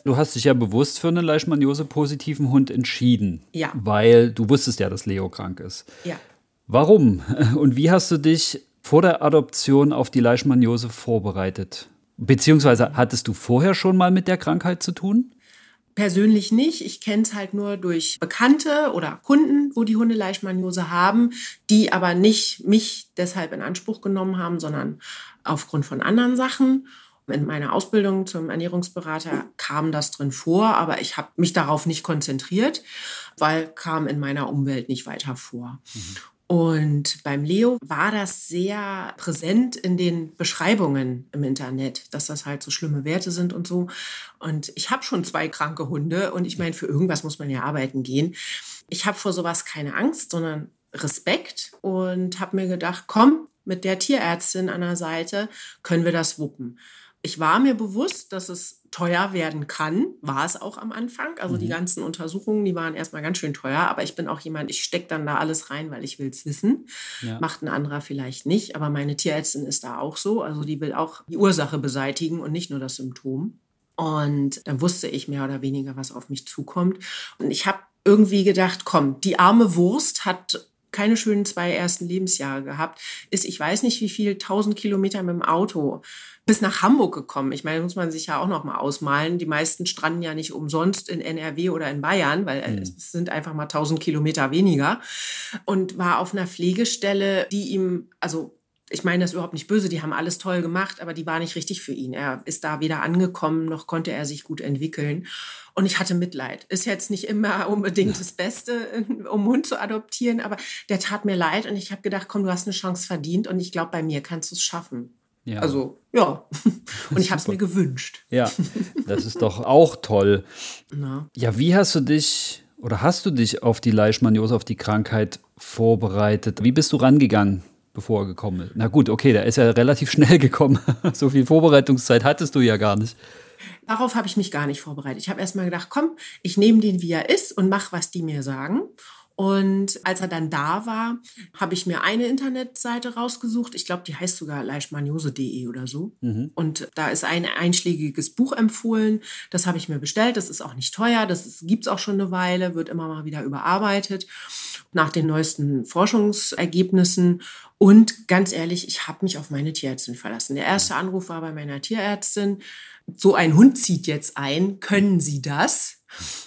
Du hast dich ja bewusst für einen Leishmaniose-positiven Hund entschieden. Ja. Weil du wusstest ja, dass Leo krank ist. Ja. Warum? Und wie hast du dich vor der Adoption auf die Leishmaniose vorbereitet? Beziehungsweise hattest du vorher schon mal mit der Krankheit zu tun? Persönlich nicht. Ich kenne es halt nur durch Bekannte oder Kunden, wo die Hunde Leishmaniose haben, die aber nicht mich deshalb in Anspruch genommen haben, sondern aufgrund von anderen Sachen. In meiner Ausbildung zum Ernährungsberater kam das drin vor, aber ich habe mich darauf nicht konzentriert, weil kam in meiner Umwelt nicht weiter vor. Mhm. Und beim Leo war das sehr präsent in den Beschreibungen im Internet, dass das halt so schlimme Werte sind und so. Und ich habe schon zwei kranke Hunde und ich meine, für irgendwas muss man ja arbeiten gehen. Ich habe vor sowas keine Angst, sondern Respekt und habe mir gedacht, komm, mit der Tierärztin an der Seite können wir das wuppen. Ich war mir bewusst, dass es teuer werden kann, war es auch am Anfang. Also mhm. die ganzen Untersuchungen, die waren erstmal ganz schön teuer, aber ich bin auch jemand, ich stecke dann da alles rein, weil ich will es wissen. Ja. Macht ein anderer vielleicht nicht, aber meine Tierärztin ist da auch so. Also die will auch die Ursache beseitigen und nicht nur das Symptom. Und dann wusste ich mehr oder weniger, was auf mich zukommt. Und ich habe irgendwie gedacht, komm, die arme Wurst hat keine schönen zwei ersten Lebensjahre gehabt, ist, ich weiß nicht wie viel, tausend Kilometer mit dem Auto bis nach Hamburg gekommen. Ich meine, muss man sich ja auch noch mal ausmalen. Die meisten stranden ja nicht umsonst in NRW oder in Bayern, weil mhm. es sind einfach mal tausend Kilometer weniger. Und war auf einer Pflegestelle, die ihm, also ich meine das überhaupt nicht böse, die haben alles toll gemacht, aber die war nicht richtig für ihn. Er ist da weder angekommen, noch konnte er sich gut entwickeln. Und ich hatte Mitleid. Ist jetzt nicht immer unbedingt das Beste, um Hund zu adoptieren, aber der tat mir leid und ich habe gedacht, komm, du hast eine Chance verdient und ich glaube, bei mir kannst du es schaffen. Ja. Also, ja. Und ich habe es mir gewünscht. Ja, das ist doch auch toll. Na. Ja, wie hast du dich oder hast du dich auf die Leishmaniose, auf die Krankheit vorbereitet? Wie bist du rangegangen, bevor er gekommen ist? Na gut, okay, der ist ja relativ schnell gekommen. so viel Vorbereitungszeit hattest du ja gar nicht. Darauf habe ich mich gar nicht vorbereitet. Ich habe erst mal gedacht, komm, ich nehme den, wie er ist und mache, was die mir sagen. Und als er dann da war, habe ich mir eine Internetseite rausgesucht. Ich glaube, die heißt sogar leishmaniose.de oder so. Mhm. Und da ist ein einschlägiges Buch empfohlen. Das habe ich mir bestellt. Das ist auch nicht teuer. Das gibt es auch schon eine Weile, wird immer mal wieder überarbeitet nach den neuesten Forschungsergebnissen. Und ganz ehrlich, ich habe mich auf meine Tierärztin verlassen. Der erste Anruf war bei meiner Tierärztin. So ein Hund zieht jetzt ein. Können Sie das?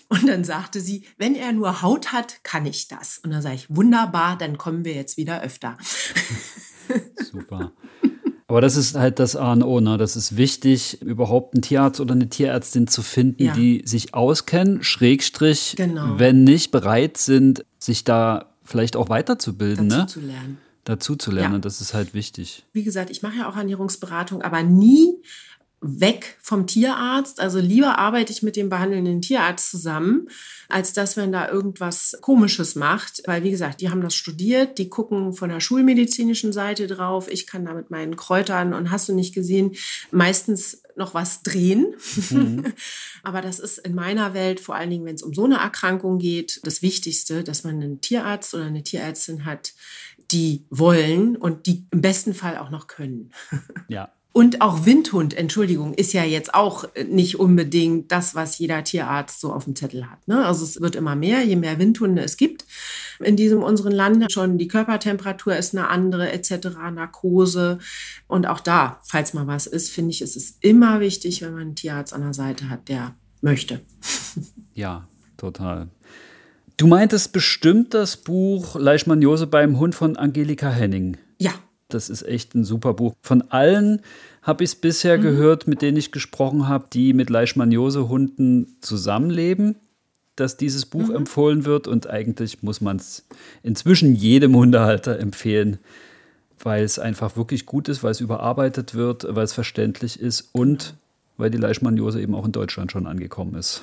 Und dann sagte sie, wenn er nur Haut hat, kann ich das. Und dann sage ich, wunderbar, dann kommen wir jetzt wieder öfter. Super. Aber das ist halt das A und O, ne? Das ist wichtig, überhaupt einen Tierarzt oder eine Tierärztin zu finden, ja. die sich auskennen, Schrägstrich, genau. wenn nicht bereit sind, sich da vielleicht auch weiterzubilden, Dazu ne? zu lernen. Dazu zu lernen, ja. das ist halt wichtig. Wie gesagt, ich mache ja auch Ernährungsberatung, aber nie weg vom Tierarzt. Also lieber arbeite ich mit dem behandelnden Tierarzt zusammen, als dass man da irgendwas Komisches macht. Weil, wie gesagt, die haben das studiert, die gucken von der schulmedizinischen Seite drauf. Ich kann da mit meinen Kräutern und hast du nicht gesehen, meistens noch was drehen. Mhm. Aber das ist in meiner Welt, vor allen Dingen, wenn es um so eine Erkrankung geht, das Wichtigste, dass man einen Tierarzt oder eine Tierärztin hat, die wollen und die im besten Fall auch noch können. Ja, und auch Windhund, Entschuldigung, ist ja jetzt auch nicht unbedingt das, was jeder Tierarzt so auf dem Zettel hat. Ne? Also es wird immer mehr, je mehr Windhunde es gibt in diesem unseren Land. Schon die Körpertemperatur ist eine andere, etc., Narkose. Und auch da, falls mal was ist, finde ich, ist es immer wichtig, wenn man einen Tierarzt an der Seite hat, der möchte. Ja, total. Du meintest bestimmt das Buch Leishmaniose beim Hund von Angelika Henning. Ja, das ist echt ein super Buch. Von allen habe ich es bisher mhm. gehört, mit denen ich gesprochen habe, die mit Leishmaniose-Hunden zusammenleben, dass dieses Buch mhm. empfohlen wird. Und eigentlich muss man es inzwischen jedem Hundehalter empfehlen, weil es einfach wirklich gut ist, weil es überarbeitet wird, weil es verständlich ist und weil die Leishmaniose eben auch in Deutschland schon angekommen ist.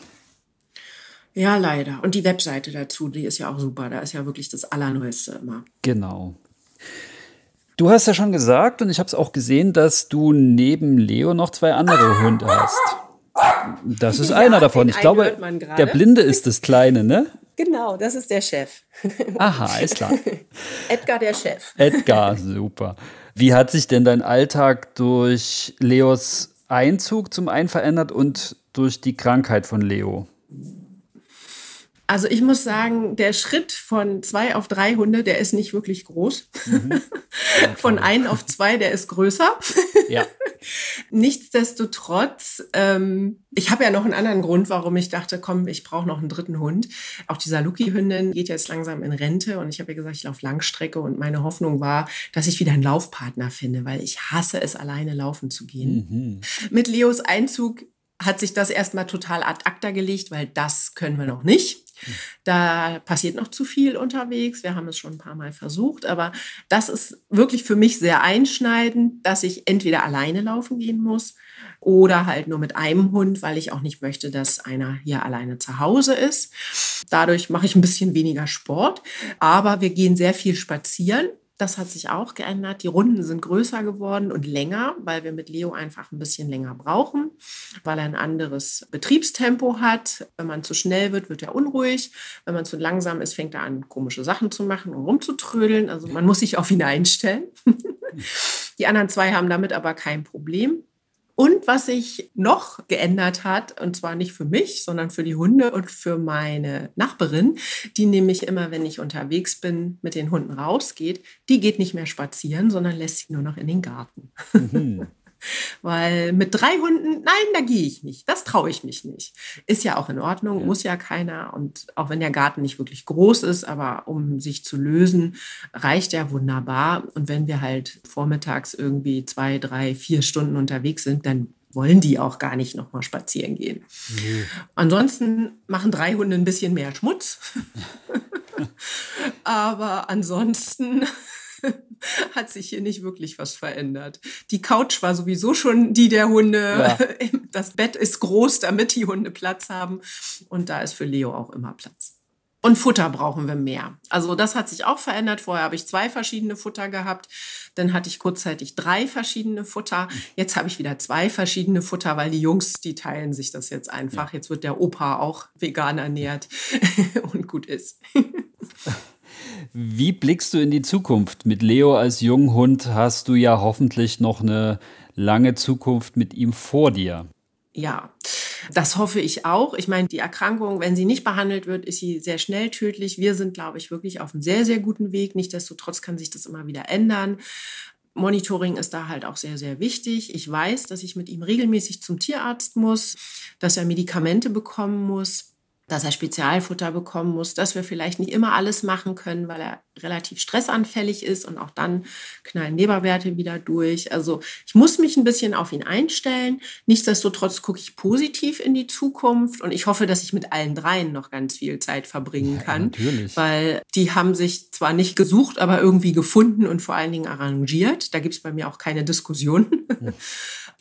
Ja, leider. Und die Webseite dazu, die ist ja auch super. Da ist ja wirklich das Allerneueste immer. Genau. Du hast ja schon gesagt und ich habe es auch gesehen, dass du neben Leo noch zwei andere Hunde hast. Das ist ja, einer davon. Ich glaube, der Blinde ist das Kleine, ne? Genau, das ist der Chef. Aha, ist klar. Edgar, der Chef. Edgar, super. Wie hat sich denn dein Alltag durch Leos Einzug zum einen verändert und durch die Krankheit von Leo? Also ich muss sagen, der Schritt von zwei auf drei Hunde, der ist nicht wirklich groß. Mhm. von ein auf zwei, der ist größer. Ja. Nichtsdestotrotz, ähm, ich habe ja noch einen anderen Grund, warum ich dachte, komm, ich brauche noch einen dritten Hund. Auch die Saluki-Hündin geht jetzt langsam in Rente und ich habe ja gesagt, ich laufe Langstrecke und meine Hoffnung war, dass ich wieder einen Laufpartner finde, weil ich hasse es, alleine laufen zu gehen. Mhm. Mit Leos Einzug hat sich das erstmal total ad acta gelegt, weil das können wir noch nicht. Da passiert noch zu viel unterwegs. Wir haben es schon ein paar Mal versucht, aber das ist wirklich für mich sehr einschneidend, dass ich entweder alleine laufen gehen muss oder halt nur mit einem Hund, weil ich auch nicht möchte, dass einer hier alleine zu Hause ist. Dadurch mache ich ein bisschen weniger Sport, aber wir gehen sehr viel spazieren. Das hat sich auch geändert. Die Runden sind größer geworden und länger, weil wir mit Leo einfach ein bisschen länger brauchen, weil er ein anderes Betriebstempo hat. Wenn man zu schnell wird, wird er unruhig. Wenn man zu langsam ist, fängt er an, komische Sachen zu machen und rumzutrödeln. Also man muss sich auf ihn einstellen. Die anderen zwei haben damit aber kein Problem. Und was sich noch geändert hat, und zwar nicht für mich, sondern für die Hunde und für meine Nachbarin, die nämlich immer, wenn ich unterwegs bin, mit den Hunden rausgeht, die geht nicht mehr spazieren, sondern lässt sie nur noch in den Garten. Mhm. Weil mit drei Hunden, nein, da gehe ich nicht. Das traue ich mich nicht. Ist ja auch in Ordnung, ja. muss ja keiner. Und auch wenn der Garten nicht wirklich groß ist, aber um sich zu lösen, reicht er wunderbar. Und wenn wir halt vormittags irgendwie zwei, drei, vier Stunden unterwegs sind, dann wollen die auch gar nicht nochmal spazieren gehen. Nee. Ansonsten machen drei Hunde ein bisschen mehr Schmutz. aber ansonsten hat sich hier nicht wirklich was verändert. Die Couch war sowieso schon die der Hunde. Ja. Das Bett ist groß, damit die Hunde Platz haben. Und da ist für Leo auch immer Platz. Und Futter brauchen wir mehr. Also das hat sich auch verändert. Vorher habe ich zwei verschiedene Futter gehabt. Dann hatte ich kurzzeitig drei verschiedene Futter. Jetzt habe ich wieder zwei verschiedene Futter, weil die Jungs, die teilen sich das jetzt einfach. Jetzt wird der Opa auch vegan ernährt und gut ist. Wie blickst du in die Zukunft? Mit Leo als Junghund hast du ja hoffentlich noch eine lange Zukunft mit ihm vor dir. Ja, das hoffe ich auch. Ich meine, die Erkrankung, wenn sie nicht behandelt wird, ist sie sehr schnell tödlich. Wir sind, glaube ich, wirklich auf einem sehr, sehr guten Weg. Nichtsdestotrotz kann sich das immer wieder ändern. Monitoring ist da halt auch sehr, sehr wichtig. Ich weiß, dass ich mit ihm regelmäßig zum Tierarzt muss, dass er Medikamente bekommen muss dass er Spezialfutter bekommen muss, dass wir vielleicht nicht immer alles machen können, weil er relativ stressanfällig ist und auch dann knallen Leberwerte wieder durch. Also ich muss mich ein bisschen auf ihn einstellen. Nichtsdestotrotz gucke ich positiv in die Zukunft und ich hoffe, dass ich mit allen dreien noch ganz viel Zeit verbringen kann, ja, natürlich. weil die haben sich zwar nicht gesucht, aber irgendwie gefunden und vor allen Dingen arrangiert. Da gibt es bei mir auch keine Diskussion. Ja.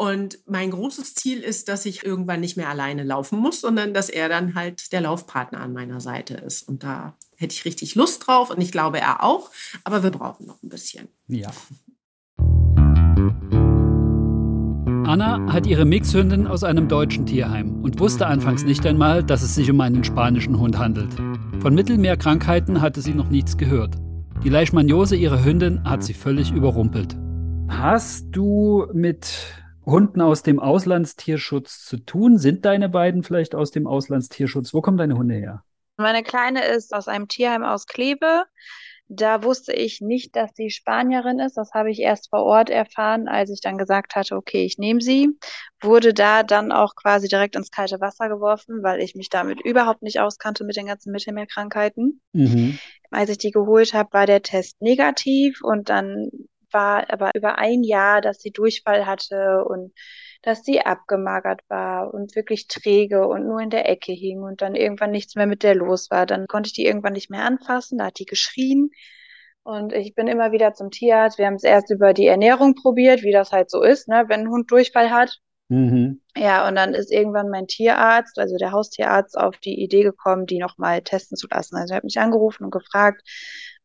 Und mein großes Ziel ist, dass ich irgendwann nicht mehr alleine laufen muss, sondern dass er dann halt der Laufpartner an meiner Seite ist. Und da hätte ich richtig Lust drauf und ich glaube, er auch. Aber wir brauchen noch ein bisschen. Ja. Anna hat ihre Mixhündin aus einem deutschen Tierheim und wusste anfangs nicht einmal, dass es sich um einen spanischen Hund handelt. Von Mittelmeerkrankheiten hatte sie noch nichts gehört. Die Leishmaniose ihrer Hündin hat sie völlig überrumpelt. Hast du mit Hunden aus dem Auslandstierschutz zu tun? Sind deine beiden vielleicht aus dem Auslandstierschutz? Wo kommen deine Hunde her? Meine Kleine ist aus einem Tierheim aus Kleve. Da wusste ich nicht, dass sie Spanierin ist. Das habe ich erst vor Ort erfahren, als ich dann gesagt hatte, okay, ich nehme sie. Wurde da dann auch quasi direkt ins kalte Wasser geworfen, weil ich mich damit überhaupt nicht auskannte mit den ganzen Mittelmeerkrankheiten. Mhm. Als ich die geholt habe, war der Test negativ und dann war aber über ein Jahr, dass sie Durchfall hatte und dass sie abgemagert war und wirklich träge und nur in der Ecke hing und dann irgendwann nichts mehr mit der los war. Dann konnte ich die irgendwann nicht mehr anfassen, da hat die geschrien. Und ich bin immer wieder zum Tierarzt. Wir haben es erst über die Ernährung probiert, wie das halt so ist, ne, wenn ein Hund Durchfall hat. Mhm. Ja, und dann ist irgendwann mein Tierarzt, also der Haustierarzt, auf die Idee gekommen, die nochmal testen zu lassen. Also er hat mich angerufen und gefragt,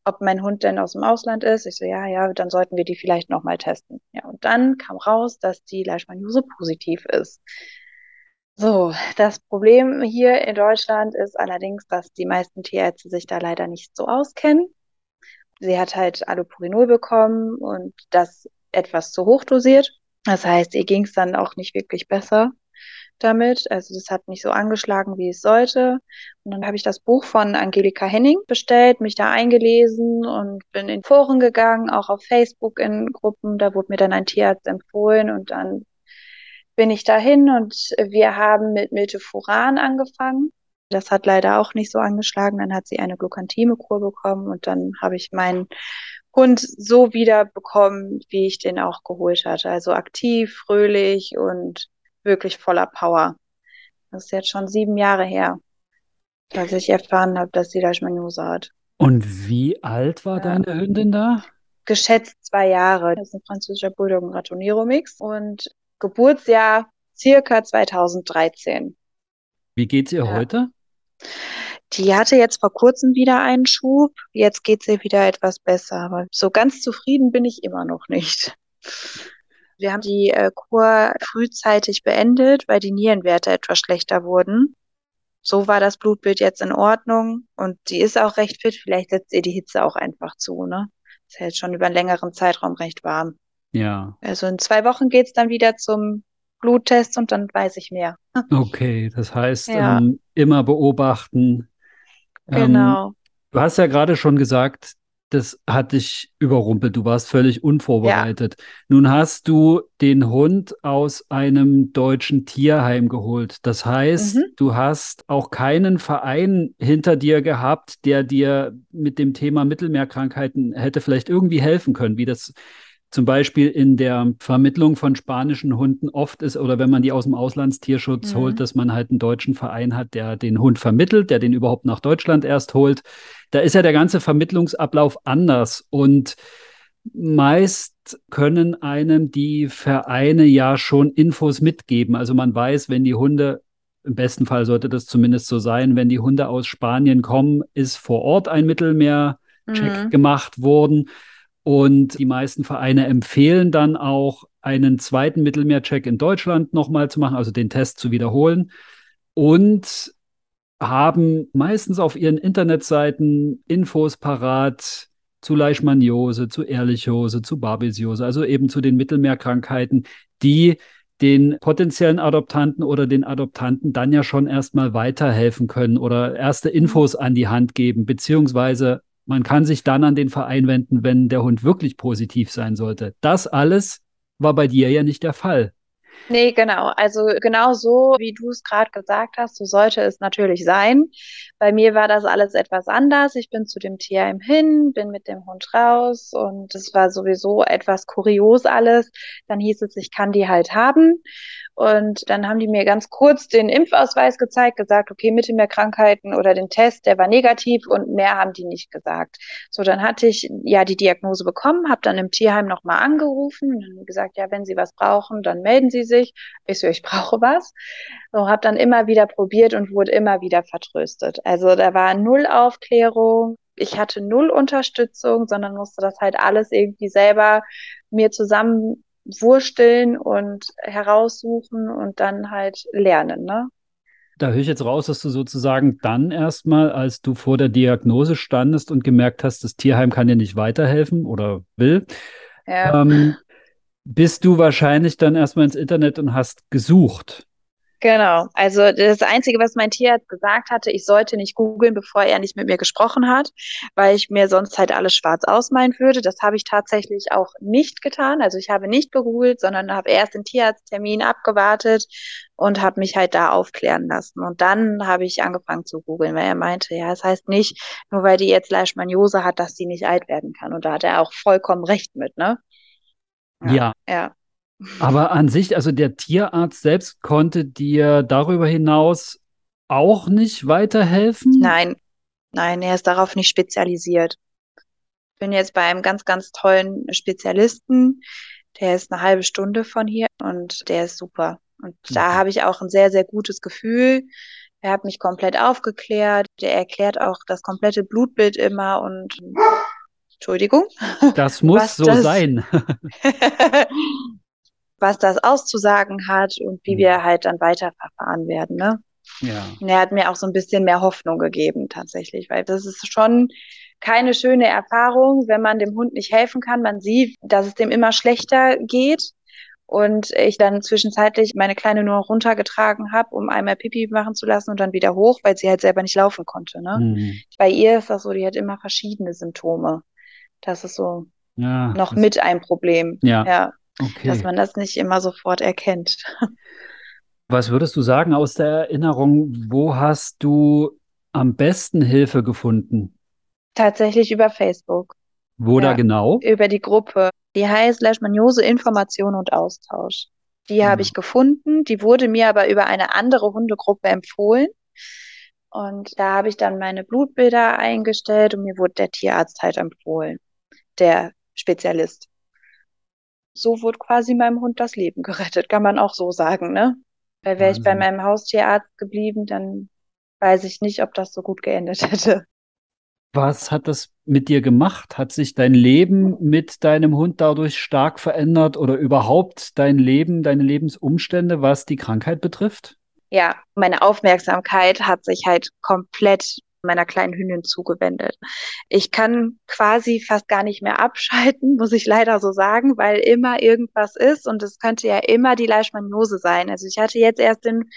ob mein Hund denn aus dem Ausland ist. Ich so, ja, ja, dann sollten wir die vielleicht nochmal testen. Ja, und dann kam raus, dass die Leishmaniose positiv ist. So, das Problem hier in Deutschland ist allerdings, dass die meisten Tierärzte sich da leider nicht so auskennen. Sie hat halt Allopurinol bekommen und das etwas zu hoch dosiert. Das heißt, ihr ging es dann auch nicht wirklich besser. Damit. Also das hat nicht so angeschlagen, wie es sollte. Und dann habe ich das Buch von Angelika Henning bestellt, mich da eingelesen und bin in Foren gegangen, auch auf Facebook in Gruppen. Da wurde mir dann ein Tierarzt empfohlen und dann bin ich dahin und wir haben mit Miltefuran angefangen. Das hat leider auch nicht so angeschlagen. Dann hat sie eine Glucantime-Kur bekommen und dann habe ich meinen Hund so wieder bekommen, wie ich den auch geholt hatte. Also aktiv, fröhlich und wirklich voller Power. Das ist jetzt schon sieben Jahre her, dass ich erfahren habe, dass sie Leishmaniose hat. Und wie alt war ja. deine Hündin da? Geschätzt zwei Jahre. Das ist ein französischer Bulldog Ratonero Mix und Geburtsjahr circa 2013. Wie geht's ihr ja. heute? Die hatte jetzt vor kurzem wieder einen Schub. Jetzt geht's ihr wieder etwas besser. Aber so ganz zufrieden bin ich immer noch nicht. Wir haben die äh, Kur frühzeitig beendet, weil die Nierenwerte etwas schlechter wurden. So war das Blutbild jetzt in Ordnung und sie ist auch recht fit. Vielleicht setzt ihr die Hitze auch einfach zu, ne? Ist ja jetzt schon über einen längeren Zeitraum recht warm. Ja. Also in zwei Wochen geht's dann wieder zum Bluttest und dann weiß ich mehr. Okay, das heißt, ja. ähm, immer beobachten. Ähm, genau. Ähm, du hast ja gerade schon gesagt, das hat dich überrumpelt. Du warst völlig unvorbereitet. Ja. Nun hast du den Hund aus einem deutschen Tierheim geholt. Das heißt, mhm. du hast auch keinen Verein hinter dir gehabt, der dir mit dem Thema Mittelmeerkrankheiten hätte vielleicht irgendwie helfen können, wie das zum Beispiel in der Vermittlung von spanischen Hunden oft ist oder wenn man die aus dem Auslandstierschutz mhm. holt, dass man halt einen deutschen Verein hat, der den Hund vermittelt, der den überhaupt nach Deutschland erst holt. Da ist ja der ganze Vermittlungsablauf anders und meist können einem die Vereine ja schon Infos mitgeben. Also man weiß, wenn die Hunde im besten Fall sollte das zumindest so sein, wenn die Hunde aus Spanien kommen, ist vor Ort ein Mittelmeer-Check mhm. gemacht worden. Und die meisten Vereine empfehlen dann auch, einen zweiten Mittelmeercheck in Deutschland nochmal zu machen, also den Test zu wiederholen. Und haben meistens auf ihren Internetseiten Infos parat zu Leishmaniose, zu Ehrlichose, zu Babesiose, also eben zu den Mittelmeerkrankheiten, die den potenziellen Adoptanten oder den Adoptanten dann ja schon erstmal weiterhelfen können oder erste Infos an die Hand geben, beziehungsweise man kann sich dann an den Verein wenden, wenn der Hund wirklich positiv sein sollte. Das alles war bei dir ja nicht der Fall. Nee, genau. Also genau so, wie du es gerade gesagt hast, so sollte es natürlich sein. Bei mir war das alles etwas anders. Ich bin zu dem Tierheim hin, bin mit dem Hund raus und es war sowieso etwas kurios alles. Dann hieß es, ich kann die halt haben. Und dann haben die mir ganz kurz den Impfausweis gezeigt, gesagt, okay, Mittelmeerkrankheiten oder den Test, der war negativ und mehr haben die nicht gesagt. So, dann hatte ich ja die Diagnose bekommen, habe dann im Tierheim nochmal angerufen und gesagt, ja, wenn Sie was brauchen, dann melden Sie sich. Ich so, ich brauche was. So, habe dann immer wieder probiert und wurde immer wieder vertröstet. Also da war null Aufklärung, ich hatte null Unterstützung, sondern musste das halt alles irgendwie selber mir zusammen wursteln und heraussuchen und dann halt lernen, ne? Da höre ich jetzt raus, dass du sozusagen dann erstmal, als du vor der Diagnose standest und gemerkt hast, das Tierheim kann dir nicht weiterhelfen oder will, ja. ähm, bist du wahrscheinlich dann erstmal ins Internet und hast gesucht. Genau. Also das Einzige, was mein Tierarzt gesagt hatte, ich sollte nicht googeln, bevor er nicht mit mir gesprochen hat, weil ich mir sonst halt alles schwarz ausmalen würde. Das habe ich tatsächlich auch nicht getan. Also ich habe nicht gegoogelt, sondern habe erst den Tierarzttermin abgewartet und habe mich halt da aufklären lassen. Und dann habe ich angefangen zu googeln, weil er meinte, ja, das heißt nicht, nur weil die jetzt Leishmaniose hat, dass sie nicht alt werden kann. Und da hat er auch vollkommen recht mit, ne? Ja. Ja. Aber an sich, also der Tierarzt selbst konnte dir darüber hinaus auch nicht weiterhelfen? Nein, nein, er ist darauf nicht spezialisiert. Ich bin jetzt bei einem ganz, ganz tollen Spezialisten. Der ist eine halbe Stunde von hier und der ist super. Und mhm. da habe ich auch ein sehr, sehr gutes Gefühl. Er hat mich komplett aufgeklärt. Der erklärt auch das komplette Blutbild immer und Entschuldigung. Das muss so das, sein. was das auszusagen hat und wie wir halt dann weiterverfahren werden. Ne? Ja. Und er hat mir auch so ein bisschen mehr Hoffnung gegeben tatsächlich, weil das ist schon keine schöne Erfahrung, wenn man dem Hund nicht helfen kann. Man sieht, dass es dem immer schlechter geht und ich dann zwischenzeitlich meine Kleine nur runtergetragen habe, um einmal Pipi machen zu lassen und dann wieder hoch, weil sie halt selber nicht laufen konnte. Ne? Mhm. Bei ihr ist das so, die hat immer verschiedene Symptome. Das ist so ja, noch mit ein Problem. Ja. ja okay. Dass man das nicht immer sofort erkennt. Was würdest du sagen aus der Erinnerung, wo hast du am besten Hilfe gefunden? Tatsächlich über Facebook. Wo ja, da genau? Über die Gruppe. Die heißt Leishmaniose Information und Austausch. Die ja. habe ich gefunden. Die wurde mir aber über eine andere Hundegruppe empfohlen. Und da habe ich dann meine Blutbilder eingestellt und mir wurde der Tierarzt halt empfohlen. Der Spezialist. So wurde quasi meinem Hund das Leben gerettet, kann man auch so sagen, ne? Weil wäre ich bei meinem Haustierarzt geblieben, dann weiß ich nicht, ob das so gut geendet hätte. Was hat das mit dir gemacht? Hat sich dein Leben mit deinem Hund dadurch stark verändert oder überhaupt dein Leben, deine Lebensumstände, was die Krankheit betrifft? Ja, meine Aufmerksamkeit hat sich halt komplett meiner kleinen Hündin zugewendet. Ich kann quasi fast gar nicht mehr abschalten, muss ich leider so sagen, weil immer irgendwas ist und es könnte ja immer die Leishmaniose sein. Also ich hatte jetzt erst den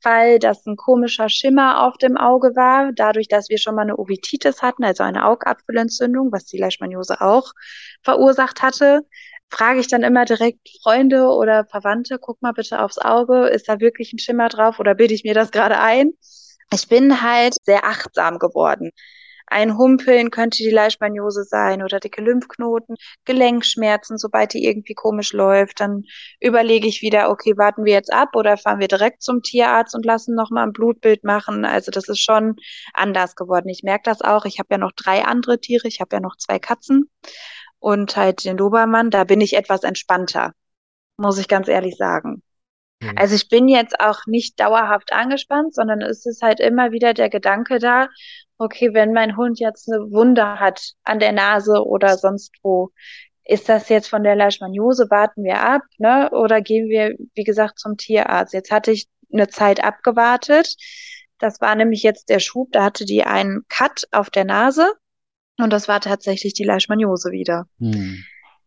Fall, dass ein komischer Schimmer auf dem Auge war, dadurch, dass wir schon mal eine Uvititis hatten, also eine Augapfelentzündung, was die Leishmaniose auch verursacht hatte, frage ich dann immer direkt Freunde oder Verwandte, guck mal bitte aufs Auge, ist da wirklich ein Schimmer drauf oder bilde ich mir das gerade ein? Ich bin halt sehr achtsam geworden. Ein Humpeln könnte die Leishmaniose sein oder dicke Lymphknoten, Gelenkschmerzen, sobald die irgendwie komisch läuft. Dann überlege ich wieder, okay, warten wir jetzt ab oder fahren wir direkt zum Tierarzt und lassen nochmal ein Blutbild machen. Also das ist schon anders geworden. Ich merke das auch. Ich habe ja noch drei andere Tiere. Ich habe ja noch zwei Katzen und halt den Dobermann. Da bin ich etwas entspannter, muss ich ganz ehrlich sagen. Mhm. Also ich bin jetzt auch nicht dauerhaft angespannt, sondern es ist halt immer wieder der Gedanke da, okay, wenn mein Hund jetzt eine Wunde hat an der Nase oder sonst wo, ist das jetzt von der Leishmaniose, warten wir ab, ne? Oder gehen wir, wie gesagt, zum Tierarzt? Jetzt hatte ich eine Zeit abgewartet. Das war nämlich jetzt der Schub, da hatte die einen Cut auf der Nase und das war tatsächlich die Leishmaniose wieder. Hm.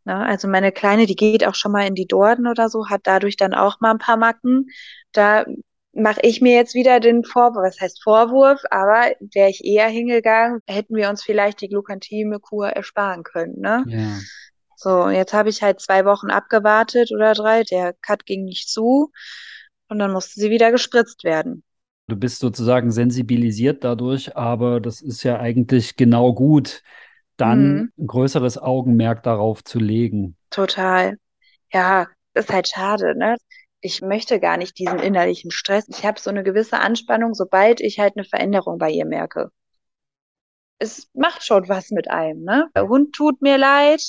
Ne? Also meine Kleine, die geht auch schon mal in die Dorden oder so, hat dadurch dann auch mal ein paar Macken. Da mache ich mir jetzt wieder den Vorwurf, was heißt Vorwurf, aber wäre ich eher hingegangen, hätten wir uns vielleicht die Glukantime-Kur ersparen können. Ne? Ja. So, jetzt habe ich halt zwei Wochen abgewartet oder drei, der Cut ging nicht zu und dann musste sie wieder gespritzt werden. Du bist sozusagen sensibilisiert dadurch, aber das ist ja eigentlich genau gut dann mhm. ein größeres Augenmerk darauf zu legen. Total. Ja, ist halt schade, ne? Ich möchte gar nicht diesen innerlichen Stress. Ich habe so eine gewisse Anspannung, sobald ich halt eine Veränderung bei ihr merke. Es macht schon was mit einem, ne? Der Hund tut mir leid,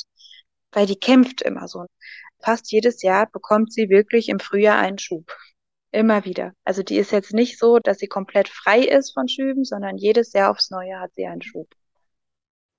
weil die kämpft immer so. Fast jedes Jahr bekommt sie wirklich im Frühjahr einen Schub. Immer wieder. Also die ist jetzt nicht so, dass sie komplett frei ist von Schüben, sondern jedes Jahr aufs Neue hat sie einen Schub.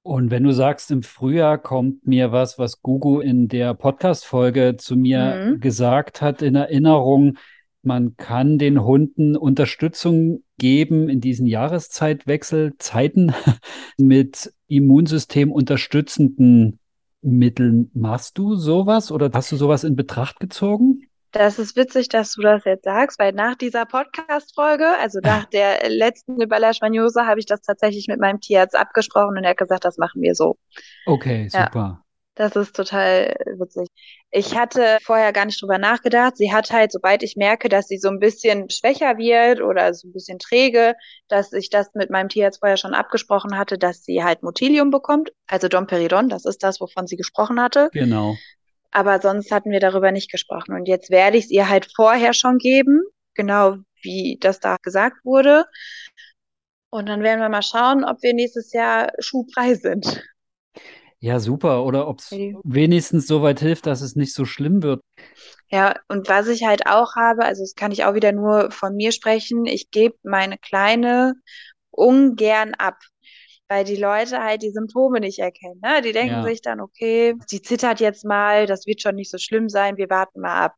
Und wenn du sagst, im Frühjahr kommt mir was, was Gugu in der Podcast-Folge zu mir mhm. gesagt hat, in Erinnerung, man kann den Hunden Unterstützung geben in diesen Jahreszeitwechselzeiten mit Immunsystem unterstützenden Mitteln. Machst du sowas oder hast du sowas in Betracht gezogen? Das ist witzig, dass du das jetzt sagst, weil nach dieser Podcast-Folge, also nach der letzten über Leishmaniose, habe ich das tatsächlich mit meinem Tierarzt abgesprochen und er hat gesagt, das machen wir so. Okay, super. Ja, das ist total witzig. Ich hatte vorher gar nicht drüber nachgedacht. Sie hat halt, sobald ich merke, dass sie so ein bisschen schwächer wird oder so ein bisschen träge, dass ich das mit meinem Tierarzt vorher schon abgesprochen hatte, dass sie halt Motilium bekommt, also Domperidon, das ist das, wovon sie gesprochen hatte. Genau. Aber sonst hatten wir darüber nicht gesprochen. Und jetzt werde ich es ihr halt vorher schon geben, genau wie das da gesagt wurde. Und dann werden wir mal schauen, ob wir nächstes Jahr schuhfrei sind. Ja, super. Oder ob es wenigstens so weit hilft, dass es nicht so schlimm wird. Ja, und was ich halt auch habe, also das kann ich auch wieder nur von mir sprechen, ich gebe meine Kleine ungern ab weil die Leute halt die Symptome nicht erkennen. Ne? Die denken ja. sich dann, okay, sie zittert jetzt mal, das wird schon nicht so schlimm sein, wir warten mal ab.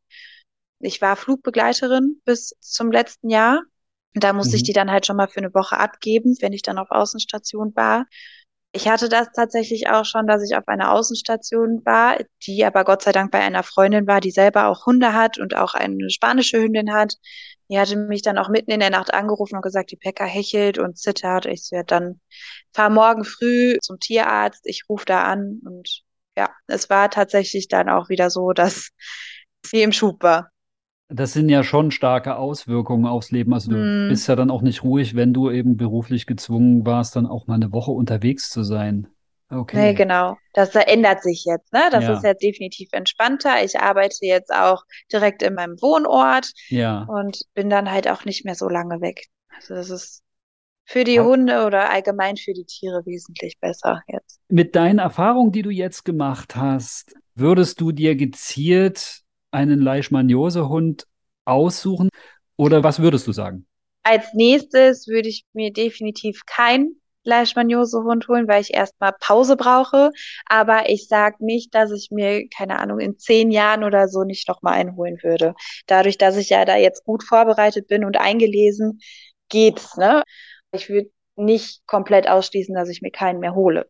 Ich war Flugbegleiterin bis zum letzten Jahr. Und da musste mhm. ich die dann halt schon mal für eine Woche abgeben, wenn ich dann auf Außenstation war. Ich hatte das tatsächlich auch schon, dass ich auf einer Außenstation war, die aber Gott sei Dank bei einer Freundin war, die selber auch Hunde hat und auch eine spanische Hündin hat. Die hatte mich dann auch mitten in der Nacht angerufen und gesagt, die Pekka hechelt und zittert. Ich so, ja, dann fahr morgen früh zum Tierarzt, ich rufe da an und ja, es war tatsächlich dann auch wieder so, dass sie im Schub war. Das sind ja schon starke Auswirkungen aufs Leben. Also du Hm. bist ja dann auch nicht ruhig, wenn du eben beruflich gezwungen warst, dann auch mal eine Woche unterwegs zu sein. Nee, Okay. genau. Das ändert sich jetzt, ne? Das Ja. ist jetzt definitiv entspannter. Ich arbeite jetzt auch direkt in meinem Wohnort Ja. und bin dann halt auch nicht mehr so lange weg. Also das ist für die Hunde oder allgemein für die Tiere wesentlich besser jetzt. Mit deinen Erfahrungen, die du jetzt gemacht hast, würdest du dir gezielt einen Leishmaniose-Hund aussuchen? Oder was würdest du sagen? Als nächstes würde ich mir definitiv keinen Leishmaniose-Hund holen, weil ich erstmal Pause brauche. Aber ich sage nicht, dass ich mir, keine Ahnung, in zehn Jahren oder so nicht nochmal einen holen würde. Dadurch, dass ich ja da jetzt gut vorbereitet bin und eingelesen, geht's, ne? Ich würde nicht komplett ausschließen, dass ich mir keinen mehr hole.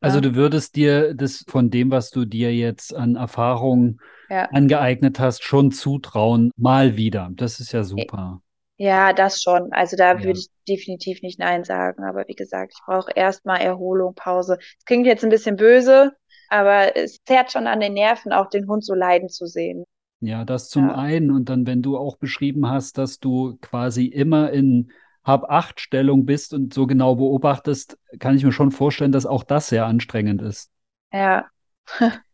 Also du würdest dir das von dem, was du dir jetzt an Erfahrung Ja. angeeignet hast, schon zutrauen, mal wieder. Das ist ja super. Ja, das schon. Also da Ja. würde ich definitiv nicht Nein sagen. Aber wie gesagt, ich brauche erstmal Erholung, Pause. Es klingt jetzt ein bisschen böse, aber es zerrt schon an den Nerven, auch den Hund so leiden zu sehen. Ja, das zum Ja. einen. Und dann, wenn du auch beschrieben hast, dass du quasi immer in Hab-Acht-Stellung bist und so genau beobachtest, kann ich mir schon vorstellen, dass auch das sehr anstrengend ist. Ja.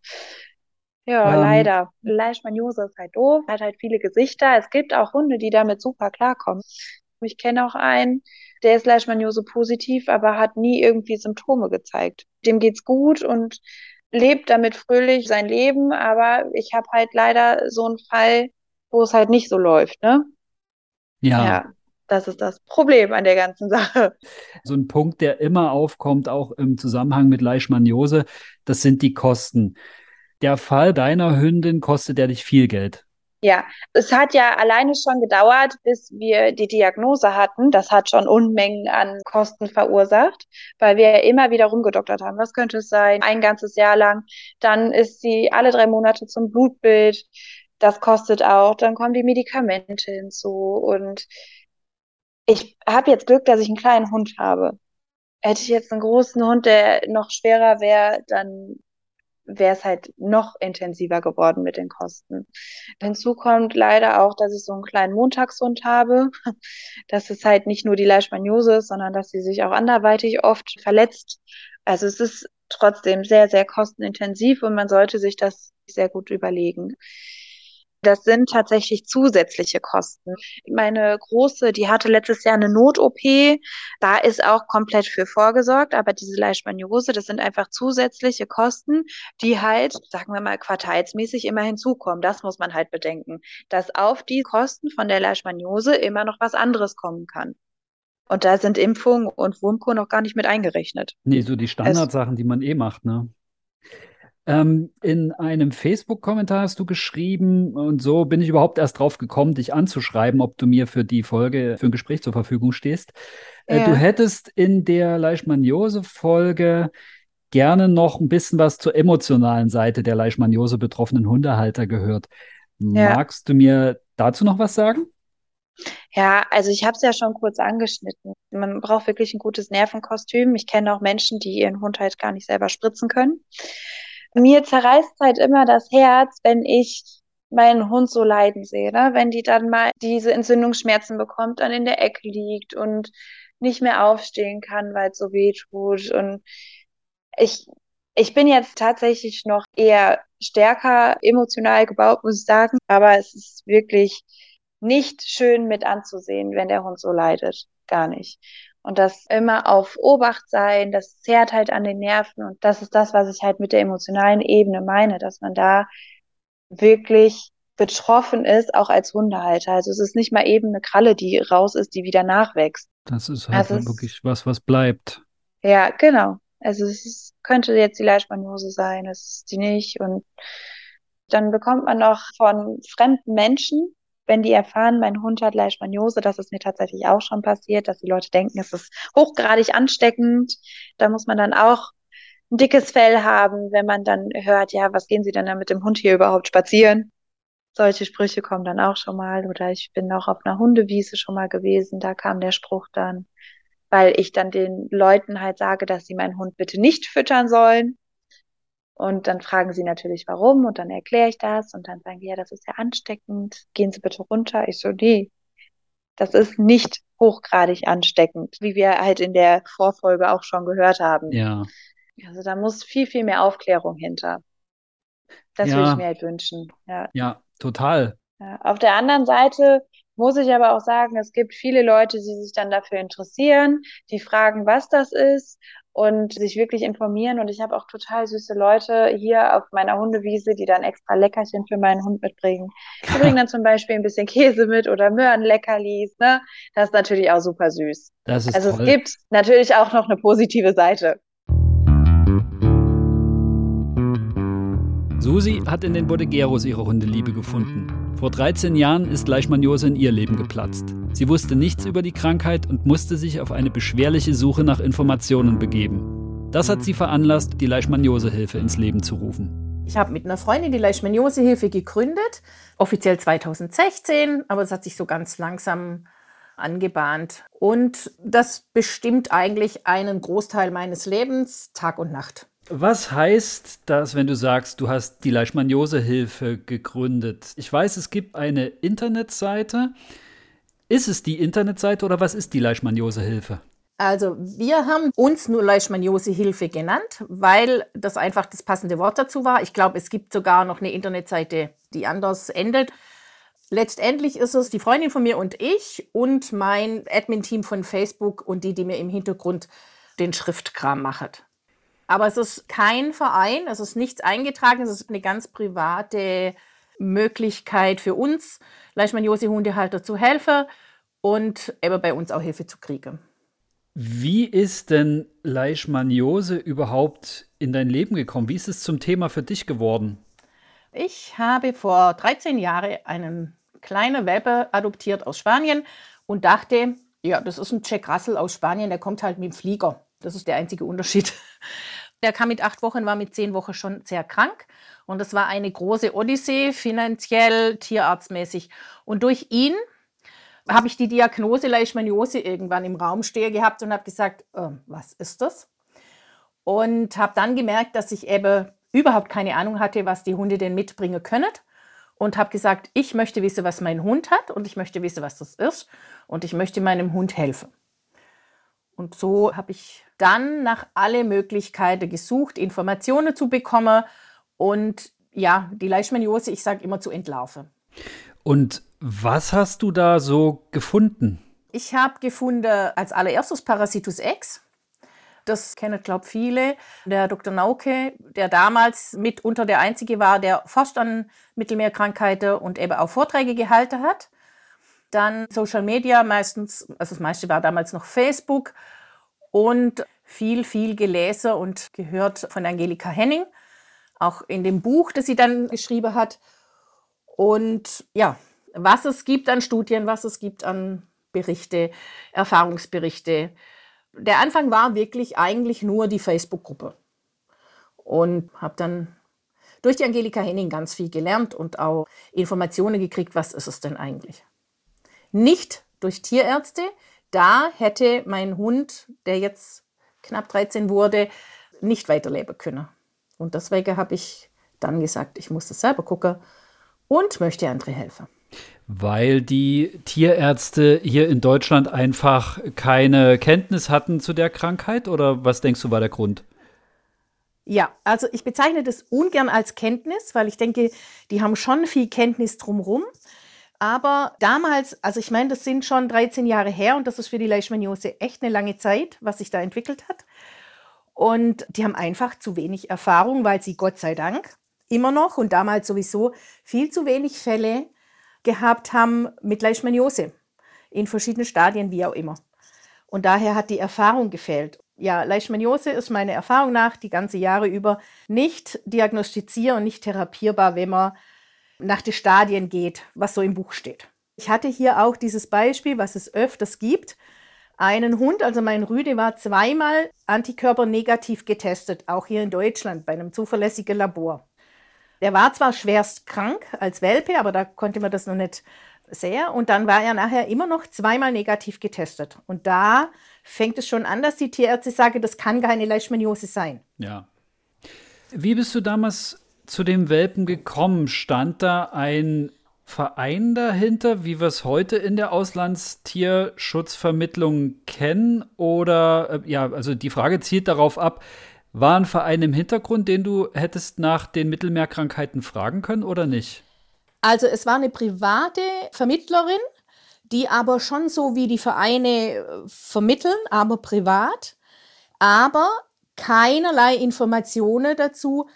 Ja, Ähm, leider. Leishmaniose ist halt doof, hat halt viele Gesichter. Es gibt auch Hunde, die damit super klarkommen. Ich kenne auch einen, der ist Leishmaniose positiv, aber hat nie irgendwie Symptome gezeigt. Dem geht's gut und lebt damit fröhlich sein Leben, aber ich habe halt leider so einen Fall, wo es halt nicht so läuft, ne? Ja, Ja, das ist das Problem an der ganzen Sache. so ein Punkt, der immer aufkommt, auch im Zusammenhang mit Leishmaniose, das sind die Kosten. Der Fall deiner Hündin kostet ja dich viel Geld. Ja, es hat ja alleine schon gedauert, bis wir die Diagnose hatten. Das hat schon Unmengen an Kosten verursacht, weil wir immer wieder rumgedoktert haben. Was könnte es sein? Ein ganzes Jahr lang. Dann ist sie alle drei Monate zum Blutbild. Das kostet auch. Dann kommen die Medikamente hinzu. Und ich habe jetzt Glück, dass ich einen kleinen Hund habe. Hätte ich jetzt einen großen Hund, der noch schwerer wäre, dann wäre es halt noch intensiver geworden mit den Kosten. Hinzu kommt leider auch, dass ich so einen kleinen Montagshund habe, dass es halt nicht nur die Leishmaniose ist, sondern dass sie sich auch anderweitig oft verletzt. Also es ist trotzdem sehr, sehr kostenintensiv und man sollte sich das sehr gut überlegen. Das sind tatsächlich zusätzliche Kosten. Meine Große, die hatte letztes Jahr eine Not-OP. Da ist auch komplett für vorgesorgt, aber diese Leishmaniose, das sind einfach zusätzliche Kosten, die halt, sagen wir mal, quartalsmäßig immer hinzukommen. Das muss man halt bedenken, dass auf die Kosten von der Leishmaniose immer noch was anderes kommen kann. Und da sind Impfungen und Wurmkur noch gar nicht mit eingerechnet. Nee, so die Standardsachen, die man eh macht, ne? Ähm, in einem Facebook-Kommentar hast du geschrieben, und so bin ich überhaupt erst drauf gekommen, dich anzuschreiben, ob du mir für die Folge, für ein Gespräch zur Verfügung stehst. Äh, Ja. du hättest in der Leishmaniose-Folge gerne noch ein bisschen was zur emotionalen Seite der Leishmaniose betroffenen Hundehalter gehört. Ja. Magst du mir dazu noch was sagen? Ja, also ich habe es ja schon kurz angeschnitten. Man braucht wirklich ein gutes Nervenkostüm. Ich kenne auch Menschen, die ihren Hund halt gar nicht selber spritzen können. Mir zerreißt halt immer das Herz, wenn ich meinen Hund so leiden sehe, ne? Wenn die dann mal diese Entzündungsschmerzen bekommt, dann in der Ecke liegt und nicht mehr aufstehen kann, weil es so weh tut. Und ich, ich bin jetzt tatsächlich noch eher stärker emotional gebaut, muss ich sagen. Aber es ist wirklich nicht schön mit anzusehen, wenn der Hund so leidet. Gar nicht. Und das immer auf Obacht sein, das zerrt halt an den Nerven. Und das ist das, was ich halt mit der emotionalen Ebene meine, dass man da wirklich betroffen ist, auch als Hundehalter. Also es ist nicht mal eben eine Kralle, die raus ist, die wieder nachwächst. Das ist halt Also wirklich was, was bleibt. Ja, genau. Also es ist, könnte jetzt die Leishmaniose sein, es ist die nicht. Und dann bekommt man noch von fremden Menschen wenn die erfahren, mein Hund hat Leishmaniose, das ist mir tatsächlich auch schon passiert, dass die Leute denken, es ist hochgradig ansteckend. Da muss man dann auch ein dickes Fell haben, wenn man dann hört, ja, was gehen Sie denn da mit dem Hund hier überhaupt spazieren? Solche Sprüche kommen dann auch schon mal. Oder ich bin auch auf einer Hundewiese schon mal gewesen, da kam der Spruch dann, weil ich dann den Leuten halt sage, dass sie meinen Hund bitte nicht füttern sollen. Und dann fragen sie natürlich, warum, und dann erkläre ich das, und dann sagen die, ja, das ist ja ansteckend, gehen Sie bitte runter. Ich so, nee, das ist nicht hochgradig ansteckend, wie wir halt in der Vorfolge auch schon gehört haben. Ja. Also da muss viel, viel mehr Aufklärung hinter. Das Ja. würde ich mir halt wünschen. Ja. Ja, total. Ja. Auf der anderen Seite muss ich aber auch sagen, es gibt viele Leute, die sich dann dafür interessieren, die fragen, was das ist und sich wirklich informieren. Und ich habe auch total süße Leute hier auf meiner Hundewiese, die dann extra Leckerchen für meinen Hund mitbringen. Die bringen dann zum Beispiel ein bisschen Käse mit oder Möhrenleckerlis. Ne? Das ist natürlich auch super süß. Das ist Also toll. es gibt natürlich auch noch eine positive Seite. Susi hat in den Bodegueros ihre Hundeliebe gefunden. Vor 13 Jahren ist Leishmaniose in ihr Leben geplatzt. Sie wusste nichts über die Krankheit und musste sich auf eine beschwerliche Suche nach Informationen begeben. Das hat sie veranlasst, die Leishmaniose-Hilfe ins Leben zu rufen. Ich habe mit einer Freundin die Leishmaniose-Hilfe gegründet, offiziell 2016, aber es hat sich so ganz langsam angebahnt. Und das bestimmt eigentlich einen Großteil meines Lebens, Tag und Nacht. Was heißt das, wenn du sagst, du hast die Leishmaniose-Hilfe gegründet? Ich weiß, es gibt eine Internetseite. Ist es die Internetseite oder was ist die Leishmaniose-Hilfe? Also wir haben uns nur Leishmaniose-Hilfe genannt, weil das einfach das passende Wort dazu war. Ich glaube, es gibt sogar noch eine Internetseite, die anders endet. Letztendlich ist es die Freundin von mir und ich und mein Admin-Team von Facebook und die, die mir im Hintergrund den Schriftkram machen. Aber es ist kein Verein, es ist nichts eingetragen, es ist eine ganz private Möglichkeit für uns, Leishmaniose-Hundehalter zu helfen und eben bei uns auch Hilfe zu kriegen. Wie ist denn Leishmaniose überhaupt in dein Leben gekommen? Wie ist es zum Thema für dich geworden? Ich habe vor 13 Jahren einen kleinen Welpe adoptiert aus Spanien und dachte, ja, das ist ein Jack Russell aus Spanien, der kommt halt mit dem Flieger. Das ist der einzige Unterschied. Der kam mit acht Wochen, war mit zehn Wochen schon sehr krank. Und das war eine große Odyssee, finanziell, tierarztmäßig. Und durch ihn habe ich die Diagnose Leishmaniose irgendwann im Raum stehen gehabt und habe gesagt, äh, was ist das? Und habe dann gemerkt, dass ich eben überhaupt keine Ahnung hatte, was die Hunde denn mitbringen können. Und habe gesagt, ich möchte wissen, was mein Hund hat und ich möchte wissen, was das ist. Und ich möchte meinem Hund helfen. Und so habe ich dann nach alle Möglichkeiten gesucht, Informationen zu bekommen und ja, die Leishmaniose, ich sage immer, zu entlarven. Und was hast du da so gefunden? Ich habe gefunden als allererstes Parasitus X. Das kennen, glaube ich, viele. Der Dr. Nauke, der damals mitunter der Einzige war, der forscht an Mittelmeerkrankheiten und eben auch Vorträge gehalten hat. Dann Social Media, meistens, also das meiste war damals noch Facebook und viel, viel gelesen und gehört von Angelika Henning, auch in dem Buch, das sie dann geschrieben hat. Und ja, was es gibt an Studien, was es gibt an Berichte, Erfahrungsberichte. Der Anfang war wirklich eigentlich nur die Facebook-Gruppe. Und habe dann durch die Angelika Henning ganz viel gelernt und auch Informationen gekriegt, was ist es denn eigentlich. Nicht durch Tierärzte. Da hätte mein Hund, der jetzt knapp 13 wurde, nicht weiterleben können. Und deswegen habe ich dann gesagt, ich muss das selber gucken und möchte andere helfen. Weil die Tierärzte hier in Deutschland einfach keine Kenntnis hatten zu der Krankheit? Oder was denkst du war der Grund? Ja, also ich bezeichne das ungern als Kenntnis, weil ich denke, die haben schon viel Kenntnis drumherum. Aber damals, also ich meine, das sind schon 13 Jahre her und das ist für die Leishmaniose echt eine lange Zeit, was sich da entwickelt hat. Und die haben einfach zu wenig Erfahrung, weil sie Gott sei Dank immer noch und damals sowieso viel zu wenig Fälle gehabt haben mit Leishmaniose in verschiedenen Stadien, wie auch immer. Und daher hat die Erfahrung gefehlt. Ja, Leishmaniose ist meiner Erfahrung nach die ganze Jahre über nicht diagnostizierbar und nicht therapierbar, wenn man nach den Stadien geht, was so im Buch steht. Ich hatte hier auch dieses Beispiel, was es öfters gibt. Einen Hund, also mein Rüde, war zweimal antikörpernegativ getestet, auch hier in Deutschland bei einem zuverlässigen Labor. Der war zwar schwerst krank als Welpe, aber da konnte man das noch nicht sehr. Und dann war er nachher immer noch zweimal negativ getestet. Und da fängt es schon an, dass die Tierärzte sagen, das kann keine Leishmaniose sein. Ja. Wie bist du damals zu dem Welpen gekommen? Stand da ein Verein dahinter, wie wir es heute in der Auslandstierschutzvermittlung kennen? Oder, äh, ja, also die Frage zielt darauf ab, war ein Verein im Hintergrund, den du hättest nach den Mittelmeerkrankheiten fragen können oder nicht? Also es war eine private Vermittlerin, die aber schon so wie die Vereine äh, vermitteln, aber privat, aber keinerlei Informationen dazu,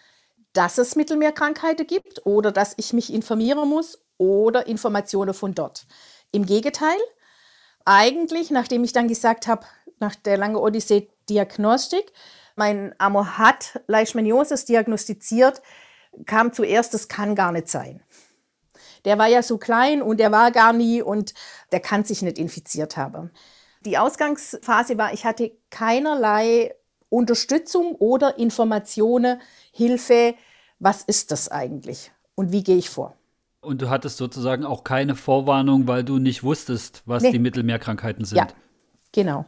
dass es Mittelmeerkrankheiten gibt oder dass ich mich informieren muss oder Informationen von dort. Im Gegenteil, eigentlich, nachdem ich dann gesagt habe, nach der langen Odyssee Diagnostik, mein Amor hat Leishmanioses diagnostiziert, kam zuerst, das kann gar nicht sein. Der war ja so klein und der war gar nie und der kann sich nicht infiziert haben. Die Ausgangsphase war, ich hatte keinerlei Unterstützung oder Informationen, Hilfe, was ist das eigentlich und wie gehe ich vor. Und du hattest sozusagen auch keine Vorwarnung, weil du nicht wusstest, was nee. die Mittelmeerkrankheiten sind. Ja, genau.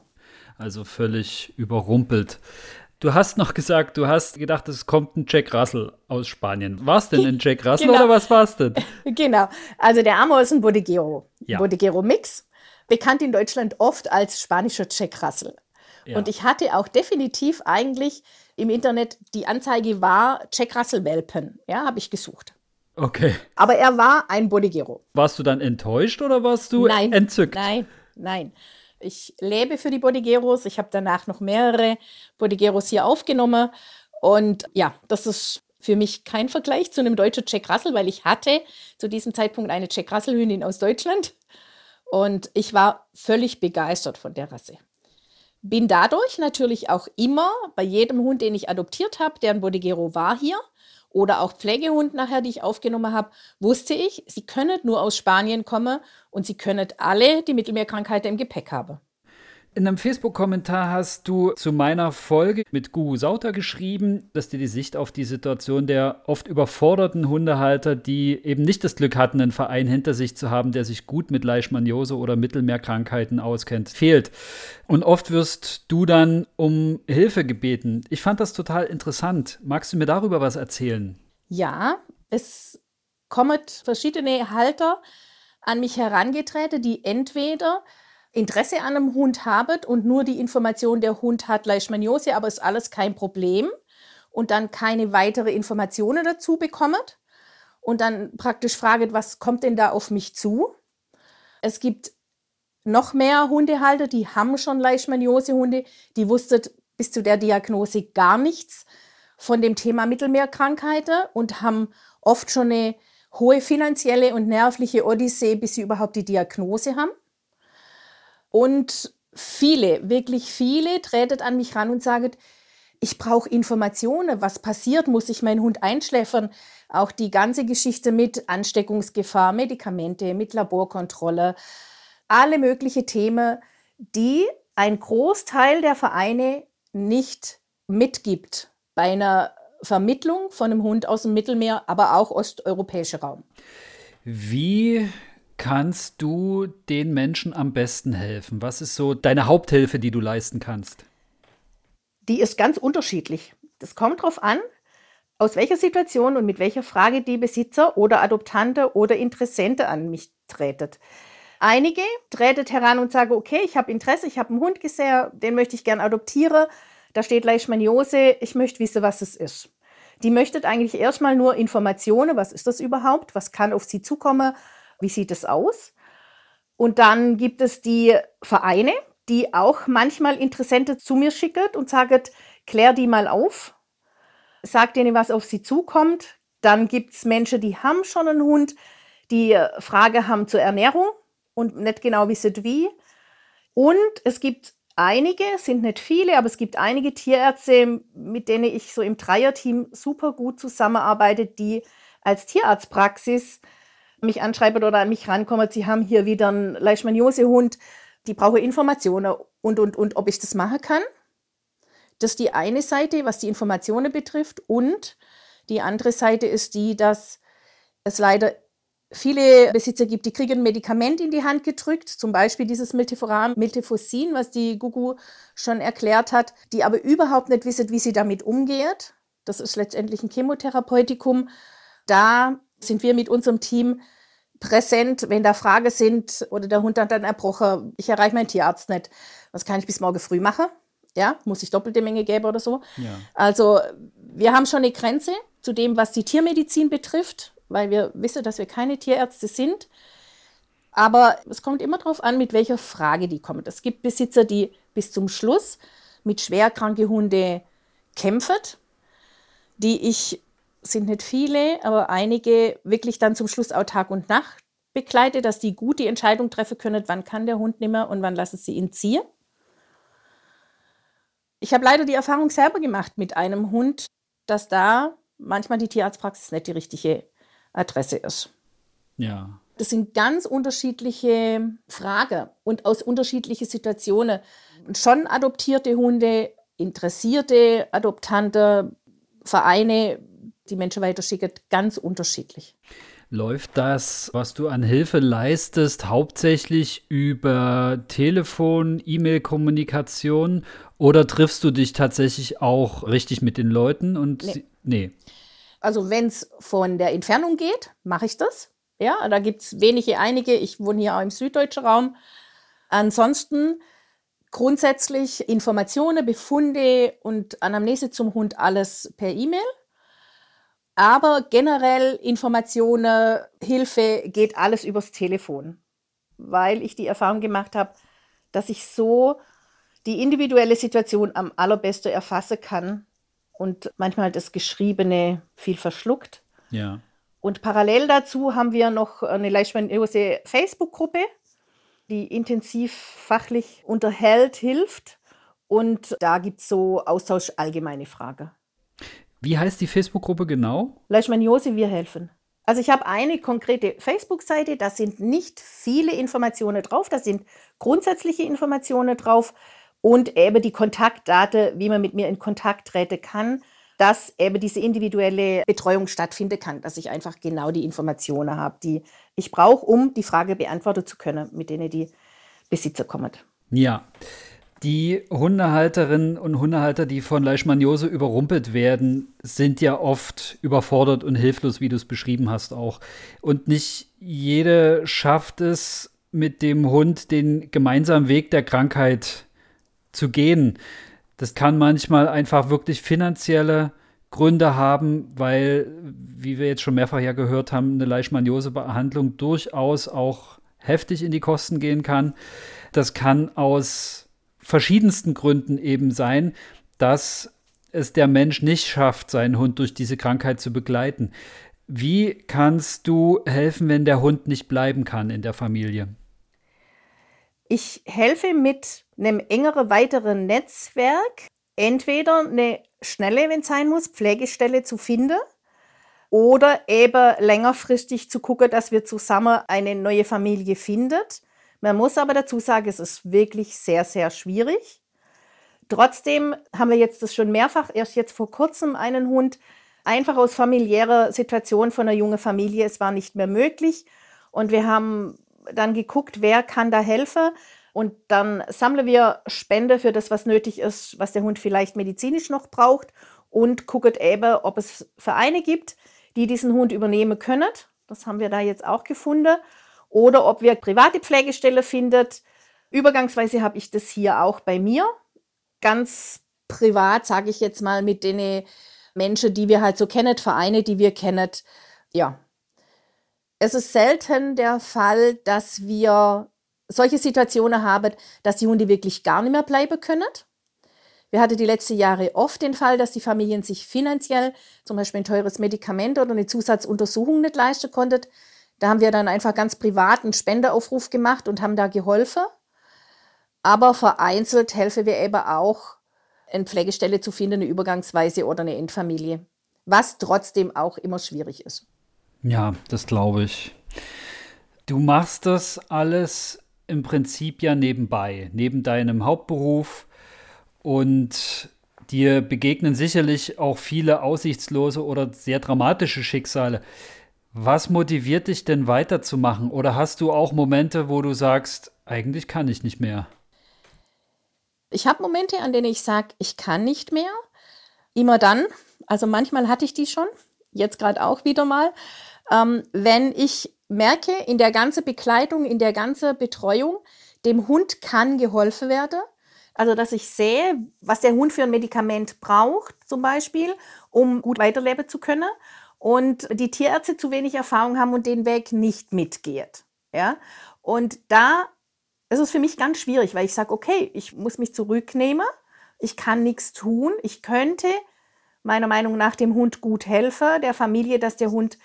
Also völlig überrumpelt. Du hast noch gesagt, du hast gedacht, es kommt ein Jack Russell aus Spanien. War es denn ein Jack Russell genau. oder was war es denn? Genau. Also der Amor ist ein Bodegero. Ja. Bodegero Mix. Bekannt in Deutschland oft als spanischer Jack Russell. Ja. Und ich hatte auch definitiv eigentlich im Internet die Anzeige war Jack Russell Welpen. Ja, habe ich gesucht. Okay. Aber er war ein Bodegero. Warst du dann enttäuscht oder warst du nein, entzückt? Nein, nein. Ich lebe für die Bodigeros. Ich habe danach noch mehrere Bodigeros hier aufgenommen. Und ja, das ist für mich kein Vergleich zu einem deutschen Jack Russell, weil ich hatte zu diesem Zeitpunkt eine Jack Russell Hündin aus Deutschland. Und ich war völlig begeistert von der Rasse. Bin dadurch natürlich auch immer bei jedem Hund, den ich adoptiert habe, der ein Bodigero war hier, oder auch Pflegehund nachher, die ich aufgenommen habe, wusste ich, sie können nur aus Spanien kommen und sie können alle die Mittelmeerkrankheit im Gepäck haben. In einem Facebook-Kommentar hast du zu meiner Folge mit Gugu Sauter geschrieben, dass dir die Sicht auf die Situation der oft überforderten Hundehalter, die eben nicht das Glück hatten, einen Verein hinter sich zu haben, der sich gut mit Leishmaniose oder Mittelmeerkrankheiten auskennt, fehlt. Und oft wirst du dann um Hilfe gebeten. Ich fand das total interessant. Magst du mir darüber was erzählen? Ja, es kommen verschiedene Halter an mich herangetreten, die entweder Interesse an einem Hund habt und nur die Information, der Hund hat Leishmaniose, aber ist alles kein Problem und dann keine weitere Informationen dazu bekommt und dann praktisch fragt, was kommt denn da auf mich zu? Es gibt noch mehr Hundehalter, die haben schon Leishmaniose-Hunde, die wussten bis zu der Diagnose gar nichts von dem Thema Mittelmeerkrankheiten und haben oft schon eine hohe finanzielle und nervliche Odyssee, bis sie überhaupt die Diagnose haben. Und viele, wirklich viele, treten an mich ran und sagen, ich brauche Informationen, was passiert, muss ich meinen Hund einschläfern? Auch die ganze Geschichte mit Ansteckungsgefahr, Medikamente, mit Laborkontrolle, alle möglichen Themen, die ein Großteil der Vereine nicht mitgibt bei einer Vermittlung von einem Hund aus dem Mittelmeer, aber auch osteuropäischer Raum. Wie kannst du den Menschen am besten helfen? Was ist so deine Haupthilfe, die du leisten kannst? Die ist ganz unterschiedlich. Das kommt darauf an, aus welcher Situation und mit welcher Frage die Besitzer oder Adoptante oder Interessente an mich tretet. Einige tretet heran und sagen, okay, ich habe Interesse, ich habe einen Hund gesehen, den möchte ich gerne adoptieren. Da steht Leishmaniose, ich möchte wissen, was es ist. Die möchtet eigentlich erstmal nur Informationen, was ist das überhaupt, was kann auf sie zukommen, wie sieht es aus? Und dann gibt es die Vereine, die auch manchmal Interessente zu mir schicken und sagen, klär die mal auf, sag denen, was auf sie zukommt. Dann gibt es Menschen, die haben schon einen Hund, die Frage haben zur Ernährung und nicht genau wissen wie. Und es gibt einige, sind nicht viele, aber es gibt einige Tierärzte, mit denen ich so im Dreierteam super gut zusammenarbeite, die als Tierarztpraxis mich anschreiben oder an mich rankommen, sie haben hier wieder einen Leishmaniose-Hund, die brauchen Informationen und, und, und, ob ich das machen kann. Das ist die eine Seite, was die Informationen betrifft. Und die andere Seite ist die, dass es leider viele Besitzer gibt, die kriegen ein Medikament in die Hand gedrückt, zum Beispiel dieses Milteforam, Miltefosin, was die Gugu schon erklärt hat, die aber überhaupt nicht wissen, wie sie damit umgeht. Das ist letztendlich ein Chemotherapeutikum. Da sind wir mit unserem Team präsent, wenn da Fragen sind oder der Hund hat dann erbrochen, ich erreiche meinen Tierarzt nicht. Was kann ich bis morgen früh machen? Ja, muss ich doppelte Menge geben oder so? Ja. Also wir haben schon eine Grenze zu dem, was die Tiermedizin betrifft, weil wir wissen, dass wir keine Tierärzte sind. Aber es kommt immer darauf an, mit welcher Frage die kommen. Es gibt Besitzer, die bis zum Schluss mit schwerkranken Hunde kämpfen, die ich sind nicht viele, aber einige wirklich dann zum Schluss auch Tag und Nacht begleite, dass die gut die Entscheidung treffen können, wann kann der Hund nicht mehr und wann lassen sie ihn ziehen. Ich habe leider die Erfahrung selber gemacht mit einem Hund, dass da manchmal die Tierarztpraxis nicht die richtige Adresse ist. Ja. Das sind ganz unterschiedliche Fragen und aus unterschiedlichen Situationen. Schon adoptierte Hunde, interessierte Adoptante, Vereine die Menschen weiterschicken, ganz unterschiedlich. Läuft das, was du an Hilfe leistest, hauptsächlich über Telefon, E-Mail-Kommunikation oder triffst du dich tatsächlich auch richtig mit den Leuten? Und nee. nee. Also wenn es von der Entfernung geht, mache ich das. Ja, da gibt es wenige, einige. Ich wohne hier auch im süddeutschen Raum. Ansonsten grundsätzlich Informationen, Befunde und Anamnese zum Hund alles per E-Mail. Aber generell Informationen, Hilfe geht alles übers Telefon, weil ich die Erfahrung gemacht habe, dass ich so die individuelle Situation am allerbesten erfassen kann und manchmal das Geschriebene viel verschluckt. Ja. Und parallel dazu haben wir noch eine Leishmaniose Facebook-Gruppe, die intensiv fachlich unterhält, hilft. Und da gibt es so Austausch allgemeine Fragen. Wie heißt die Facebook-Gruppe genau? Leishmaniose, wir helfen. Also ich habe eine konkrete Facebook-Seite, da sind nicht viele Informationen drauf, da sind grundsätzliche Informationen drauf und eben die Kontaktdaten, wie man mit mir in Kontakt treten kann, dass eben diese individuelle Betreuung stattfinden kann, dass ich einfach genau die Informationen habe, die ich brauche, um die Frage beantworten zu können, mit denen die Besitzer kommen. Ja. Die Hundehalterinnen und Hundehalter, die von Leishmaniose überrumpelt werden, sind ja oft überfordert und hilflos, wie du es beschrieben hast auch. Und nicht jede schafft es, mit dem Hund den gemeinsamen Weg der Krankheit zu gehen. Das kann manchmal einfach wirklich finanzielle Gründe haben, weil, wie wir jetzt schon mehrfach ja gehört haben, eine Leishmaniose-Behandlung durchaus auch heftig in die Kosten gehen kann. Das kann aus verschiedensten Gründen eben sein, dass es der Mensch nicht schafft, seinen Hund durch diese Krankheit zu begleiten. Wie kannst du helfen, wenn der Hund nicht bleiben kann in der Familie? Ich helfe mit einem engeren weiteren Netzwerk, entweder eine schnelle, wenn es sein muss, Pflegestelle zu finden oder eben längerfristig zu gucken, dass wir zusammen eine neue Familie findet. Man muss aber dazu sagen, es ist wirklich sehr, sehr schwierig. Trotzdem haben wir jetzt das schon mehrfach, erst jetzt vor kurzem einen Hund, einfach aus familiärer Situation von einer jungen Familie, es war nicht mehr möglich. Und wir haben dann geguckt, wer kann da helfen. Und dann sammeln wir Spende für das, was nötig ist, was der Hund vielleicht medizinisch noch braucht und gucken eben, ob es Vereine gibt, die diesen Hund übernehmen können. Das haben wir da jetzt auch gefunden oder ob wir private Pflegestelle findet. Übergangsweise habe ich das hier auch bei mir. Ganz privat, sage ich jetzt mal, mit den Menschen, die wir halt so kennen, Vereine, die wir kennen. Ja, es ist selten der Fall, dass wir solche Situationen haben, dass die Hunde wirklich gar nicht mehr bleiben können. Wir hatten die letzten Jahre oft den Fall, dass die Familien sich finanziell zum Beispiel ein teures Medikament oder eine Zusatzuntersuchung nicht leisten konnten. Da haben wir dann einfach ganz privat einen Spendeaufruf gemacht und haben da geholfen. Aber vereinzelt helfen wir eben auch, eine Pflegestelle zu finden, eine Übergangsweise oder eine Endfamilie. Was trotzdem auch immer schwierig ist. Ja, das glaube ich. Du machst das alles im Prinzip ja nebenbei, neben deinem Hauptberuf und dir begegnen sicherlich auch viele aussichtslose oder sehr dramatische Schicksale. Was motiviert dich denn weiterzumachen? Oder hast du auch Momente, wo du sagst, eigentlich kann ich nicht mehr? Ich habe Momente, an denen ich sage, ich kann nicht mehr. Immer dann, also manchmal hatte ich die schon, jetzt gerade auch wieder mal, ähm, wenn ich merke, in der ganzen Bekleidung, in der ganzen Betreuung, dem Hund kann geholfen werden. Also, dass ich sehe, was der Hund für ein Medikament braucht, zum Beispiel, um gut weiterleben zu können. Und die Tierärzte zu wenig Erfahrung haben und den Weg nicht mitgeht. Ja? Und da ist es für mich ganz schwierig, weil ich sage, okay, ich muss mich zurücknehmen, ich kann nichts tun, ich könnte meiner Meinung nach dem Hund gut helfen, der Familie, dass der Hund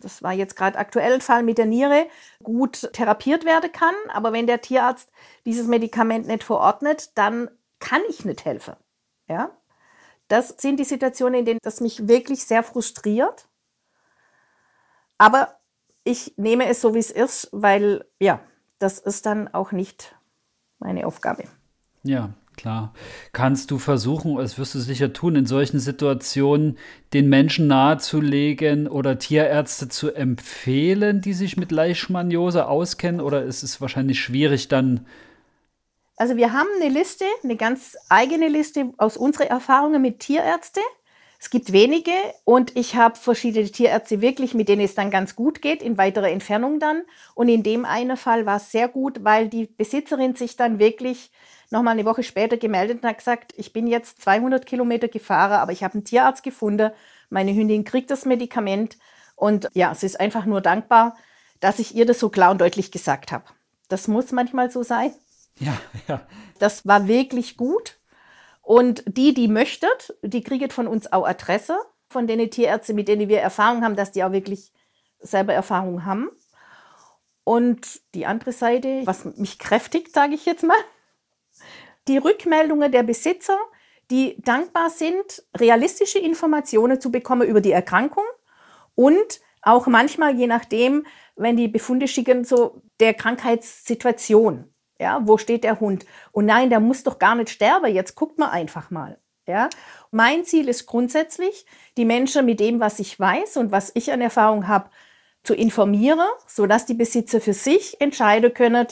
das war jetzt gerade aktuell ein Fall mit der Niere, gut therapiert werden kann. Aber wenn der Tierarzt dieses Medikament nicht verordnet, dann kann ich nicht helfen. Ja? Das sind die Situationen, in denen das mich wirklich sehr frustriert. Aber ich nehme es so, wie es ist, weil ja, das ist dann auch nicht meine Aufgabe. Ja, Klar. Kannst du versuchen, das wirst du sicher tun, in solchen Situationen den Menschen nahezulegen oder Tierärzte zu empfehlen, die sich mit Leishmaniose auskennen? Oder ist es wahrscheinlich schwierig dann? Also wir haben eine Liste, eine ganz eigene Liste aus unseren Erfahrungen mit Tierärzten. Es gibt wenige und ich habe verschiedene Tierärzte wirklich, mit denen es dann ganz gut geht, in weiterer Entfernung dann. Und in dem einen Fall war es sehr gut, weil die Besitzerin sich dann wirklich nochmal eine Woche später gemeldet und hat gesagt, ich bin jetzt 200 Kilometer gefahren, aber ich habe einen Tierarzt gefunden. Meine Hündin kriegt das Medikament und ja, sie ist einfach nur dankbar, dass ich ihr das so klar und deutlich gesagt habe. Das muss manchmal so sein. Ja, ja. Das war wirklich gut. Und die, die möchtet, die kriegen von uns auch Adresse von den Tierärzten, mit denen wir Erfahrung haben, dass die auch wirklich selber Erfahrung haben. Und die andere Seite, was mich kräftigt, sage ich jetzt mal, die Rückmeldungen der Besitzer, die dankbar sind, realistische Informationen zu bekommen über die Erkrankung und auch manchmal, je nachdem, wenn die Befunde schicken, so der Krankheitssituation. Ja, wo steht der Hund? Und nein, der muss doch gar nicht sterben. Jetzt guckt man einfach mal. Ja, mein Ziel ist grundsätzlich, die Menschen mit dem, was ich weiß und was ich an Erfahrung habe, zu informieren, sodass die Besitzer für sich entscheiden können,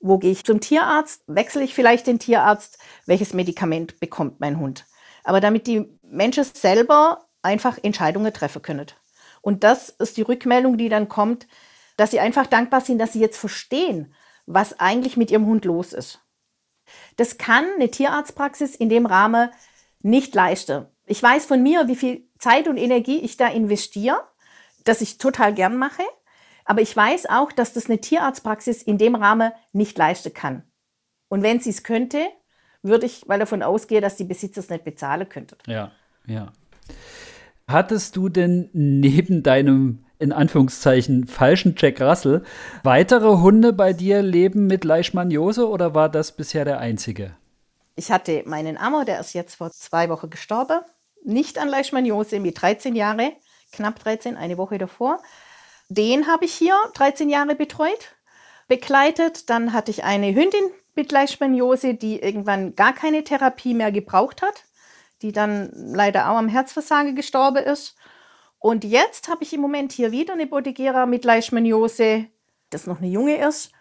wo gehe ich zum Tierarzt? Wechsle ich vielleicht den Tierarzt? Welches Medikament bekommt mein Hund? Aber damit die Menschen selber einfach Entscheidungen treffen können. Und das ist die Rückmeldung, die dann kommt, dass sie einfach dankbar sind, dass sie jetzt verstehen, was eigentlich mit ihrem Hund los ist. Das kann eine Tierarztpraxis in dem Rahmen nicht leisten. Ich weiß von mir, wie viel Zeit und Energie ich da investiere, das ich total gern mache. Aber ich weiß auch, dass das eine Tierarztpraxis in dem Rahmen nicht leisten kann. Und wenn sie es könnte, würde ich mal davon ausgehen, dass die Besitzer es nicht bezahlen könnten. Ja, ja. Hattest du denn neben deinem in Anführungszeichen falschen Jack Russell weitere Hunde bei dir leben mit Leishmaniose oder war das bisher der einzige? Ich hatte meinen Ammer, der ist jetzt vor zwei Wochen gestorben, nicht an Leishmaniose mit 13 Jahre, knapp 13, eine Woche davor. Den habe ich hier 13 Jahre betreut, begleitet. Dann hatte ich eine Hündin mit Leishmaniose, die irgendwann gar keine Therapie mehr gebraucht hat, die dann leider auch am Herzversagen gestorben ist. Und jetzt habe ich im Moment hier wieder eine Bodegera mit Leishmaniose, das noch eine junge ist.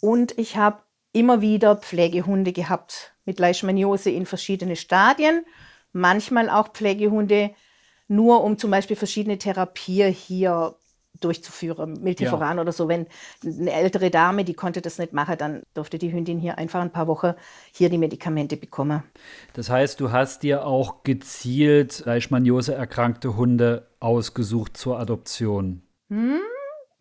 Und ich habe immer wieder Pflegehunde gehabt mit Leishmaniose in verschiedene Stadien. Manchmal auch Pflegehunde, nur um zum Beispiel verschiedene Therapien hier durchzuführen, Miltiforan ja. oder so. Wenn eine ältere Dame, die konnte das nicht machen, dann durfte die Hündin hier einfach ein paar Wochen hier die Medikamente bekommen. Das heißt, du hast dir auch gezielt Leishmaniose erkrankte Hunde ausgesucht zur Adoption. Hm?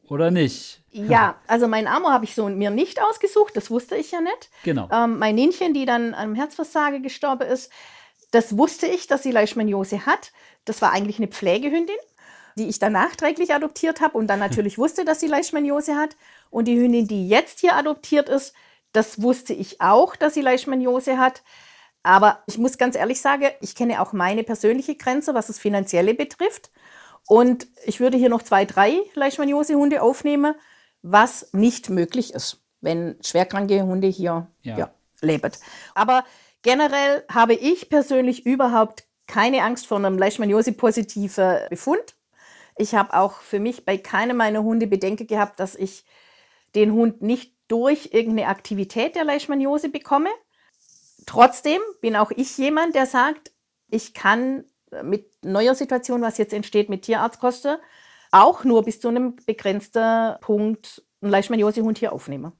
Oder nicht? Ja, also mein Amo habe ich so mir nicht ausgesucht, das wusste ich ja nicht. Genau. Ähm, mein Ninchen, die dann am Herzversagen gestorben ist, das wusste ich, dass sie Leishmaniose hat. Das war eigentlich eine Pflegehündin die ich dann nachträglich adoptiert habe und dann natürlich wusste, dass sie Leishmaniose hat. Und die Hündin, die jetzt hier adoptiert ist, das wusste ich auch, dass sie Leishmaniose hat. Aber ich muss ganz ehrlich sagen, ich kenne auch meine persönliche Grenze, was das Finanzielle betrifft. Und ich würde hier noch zwei, drei Leishmaniose-Hunde aufnehmen, was nicht möglich ist, wenn schwerkranke Hunde hier ja. Ja, leben. Aber generell habe ich persönlich überhaupt keine Angst vor einem Leishmaniose-positiven Befund. Ich habe auch für mich bei keinem meiner Hunde Bedenken gehabt, dass ich den Hund nicht durch irgendeine Aktivität der Leishmaniose bekomme. Trotzdem bin auch ich jemand, der sagt, ich kann mit neuer Situation, was jetzt entsteht mit Tierarztkosten, auch nur bis zu einem begrenzten Punkt einen Leishmaniose-Hund hier aufnehmen.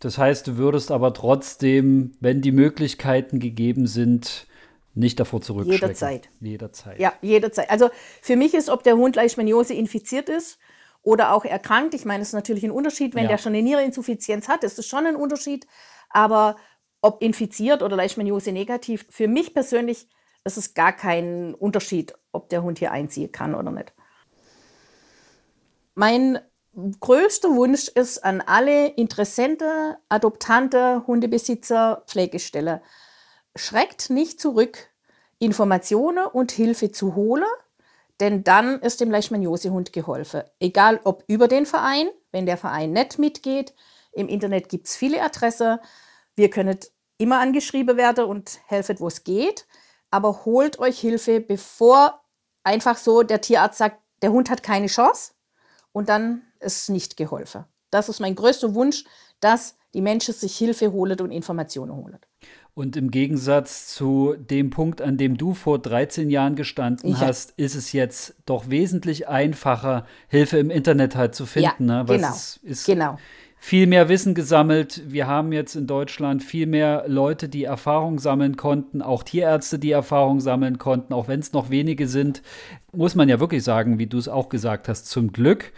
Das heißt, du würdest aber trotzdem, wenn die Möglichkeiten gegeben sind, nicht davor zurückschrecken. Jederzeit. Jederzeit. Ja, jederzeit. Also für mich ist, ob der Hund Leishmaniose infiziert ist oder auch erkrankt. Ich meine, es ist natürlich ein Unterschied, wenn ja. der schon eine Niereninsuffizienz hat, ist es schon ein Unterschied. Aber ob infiziert oder Leishmaniose negativ, für mich persönlich ist es gar kein Unterschied, ob der Hund hier einziehen kann oder nicht. Mein größter Wunsch ist an alle Interessenten, Adoptante, Hundebesitzer, Pflegestelle, schreckt nicht zurück, Informationen und Hilfe zu holen denn dann ist dem Leishmaniosehund geholfen. Egal ob über den Verein, wenn der Verein nicht mitgeht. Im Internet gibt es viele Adressen. Wir können immer angeschrieben werden und helfen, wo es geht. Aber holt euch Hilfe, bevor einfach so der Tierarzt sagt, der Hund hat keine Chance und dann ist nicht geholfen. Das ist mein größter Wunsch, dass die Menschen sich Hilfe holen und Informationen holen. Und im Gegensatz zu dem Punkt, an dem du vor 13 Jahren gestanden ja. hast, ist es jetzt doch wesentlich einfacher, Hilfe im Internet halt zu finden. Ja, ne? genau. Es ist genau. viel mehr Wissen gesammelt. Wir haben jetzt in Deutschland viel mehr Leute, die Erfahrung sammeln konnten, auch Tierärzte, die Erfahrung sammeln konnten, auch wenn es noch wenige sind. Muss man ja wirklich sagen, wie du es auch gesagt hast, zum Glück.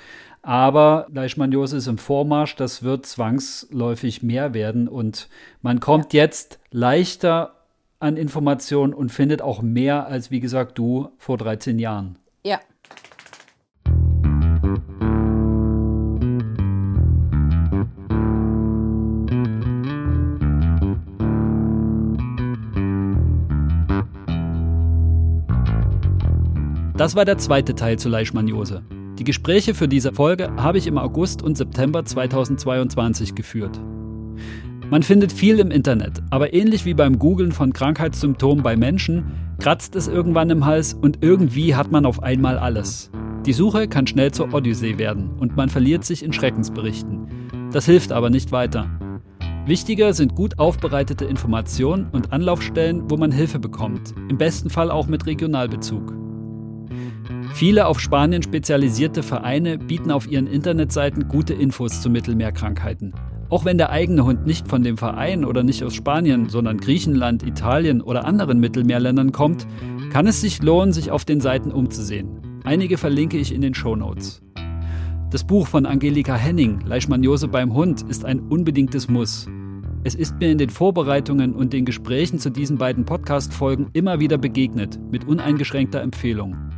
Aber Leishmaniose ist im Vormarsch, das wird zwangsläufig mehr werden und man kommt ja. jetzt leichter an Informationen und findet auch mehr als, wie gesagt, du vor 13 Jahren. Ja. Das war der zweite Teil zu Leishmaniose. Die Gespräche für diese Folge habe ich im August und September 2022 geführt. Man findet viel im Internet, aber ähnlich wie beim Googlen von Krankheitssymptomen bei Menschen, kratzt es irgendwann im Hals und irgendwie hat man auf einmal alles. Die Suche kann schnell zur Odyssee werden und man verliert sich in Schreckensberichten. Das hilft aber nicht weiter. Wichtiger sind gut aufbereitete Informationen und Anlaufstellen, wo man Hilfe bekommt, im besten Fall auch mit Regionalbezug. Viele auf Spanien spezialisierte Vereine bieten auf ihren Internetseiten gute Infos zu Mittelmeerkrankheiten. Auch wenn der eigene Hund nicht von dem Verein oder nicht aus Spanien, sondern Griechenland, Italien oder anderen Mittelmeerländern kommt, kann es sich lohnen, sich auf den Seiten umzusehen. Einige verlinke ich in den Show Notes. Das Buch von Angelika Henning, Leishmaniose beim Hund, ist ein unbedingtes Muss. Es ist mir in den Vorbereitungen und den Gesprächen zu diesen beiden Podcast-Folgen immer wieder begegnet, mit uneingeschränkter Empfehlung.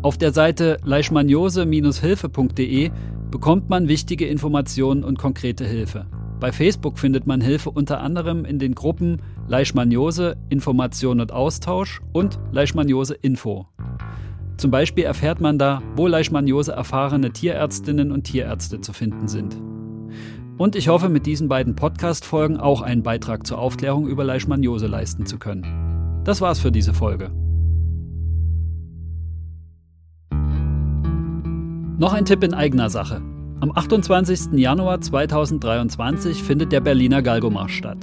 Auf der Seite leishmaniose-hilfe.de bekommt man wichtige Informationen und konkrete Hilfe. Bei Facebook findet man Hilfe unter anderem in den Gruppen Leishmaniose Information und Austausch und Leishmaniose Info. Zum Beispiel erfährt man da, wo Leishmaniose erfahrene Tierärztinnen und Tierärzte zu finden sind. Und ich hoffe, mit diesen beiden Podcast-Folgen auch einen Beitrag zur Aufklärung über Leishmaniose leisten zu können. Das war's für diese Folge. Noch ein Tipp in eigener Sache. Am 28. Januar 2023 findet der Berliner Galgomarsch statt.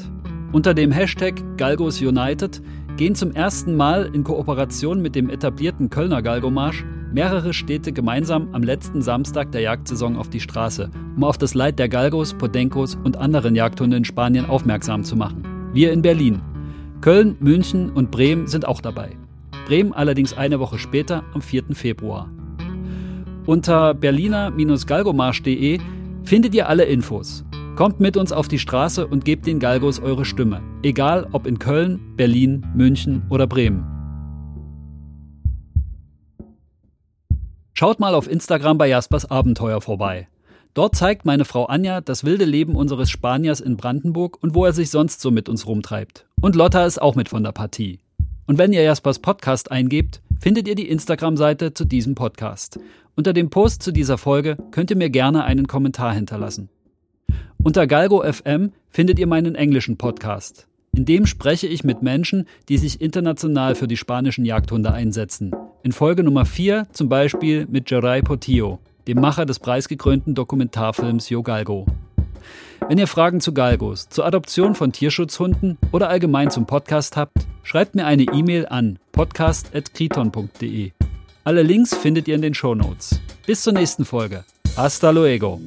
Unter dem Hashtag Galgos United gehen zum ersten Mal in Kooperation mit dem etablierten Kölner Galgomarsch mehrere Städte gemeinsam am letzten Samstag der Jagdsaison auf die Straße, um auf das Leid der Galgos, Podencos und anderen Jagdhunde in Spanien aufmerksam zu machen. Wir in Berlin. Köln, München und Bremen sind auch dabei. Bremen allerdings eine Woche später, am 4. Februar. Unter berliner-galgomarsch.de findet ihr alle Infos. Kommt mit uns auf die Straße und gebt den Galgos eure Stimme, egal ob in Köln, Berlin, München oder Bremen. Schaut mal auf Instagram bei Jaspers Abenteuer vorbei. Dort zeigt meine Frau Anja das wilde Leben unseres Spaniers in Brandenburg und wo er sich sonst so mit uns rumtreibt. Und Lotta ist auch mit von der Partie. Und wenn ihr Jaspers Podcast eingebt, findet ihr die Instagram-Seite zu diesem Podcast. Unter dem Post zu dieser Folge könnt ihr mir gerne einen Kommentar hinterlassen. Unter Galgo FM findet ihr meinen englischen Podcast. In dem spreche ich mit Menschen, die sich international für die spanischen Jagdhunde einsetzen. In Folge Nummer 4 zum Beispiel mit Jeray Portillo, dem Macher des preisgekrönten Dokumentarfilms Yo Galgo. Wenn ihr Fragen zu Galgos, zur Adoption von Tierschutzhunden oder allgemein zum Podcast habt, schreibt mir eine E-Mail an podcast.kriton.de. Alle Links findet ihr in den Show Notes. Bis zur nächsten Folge. Hasta luego!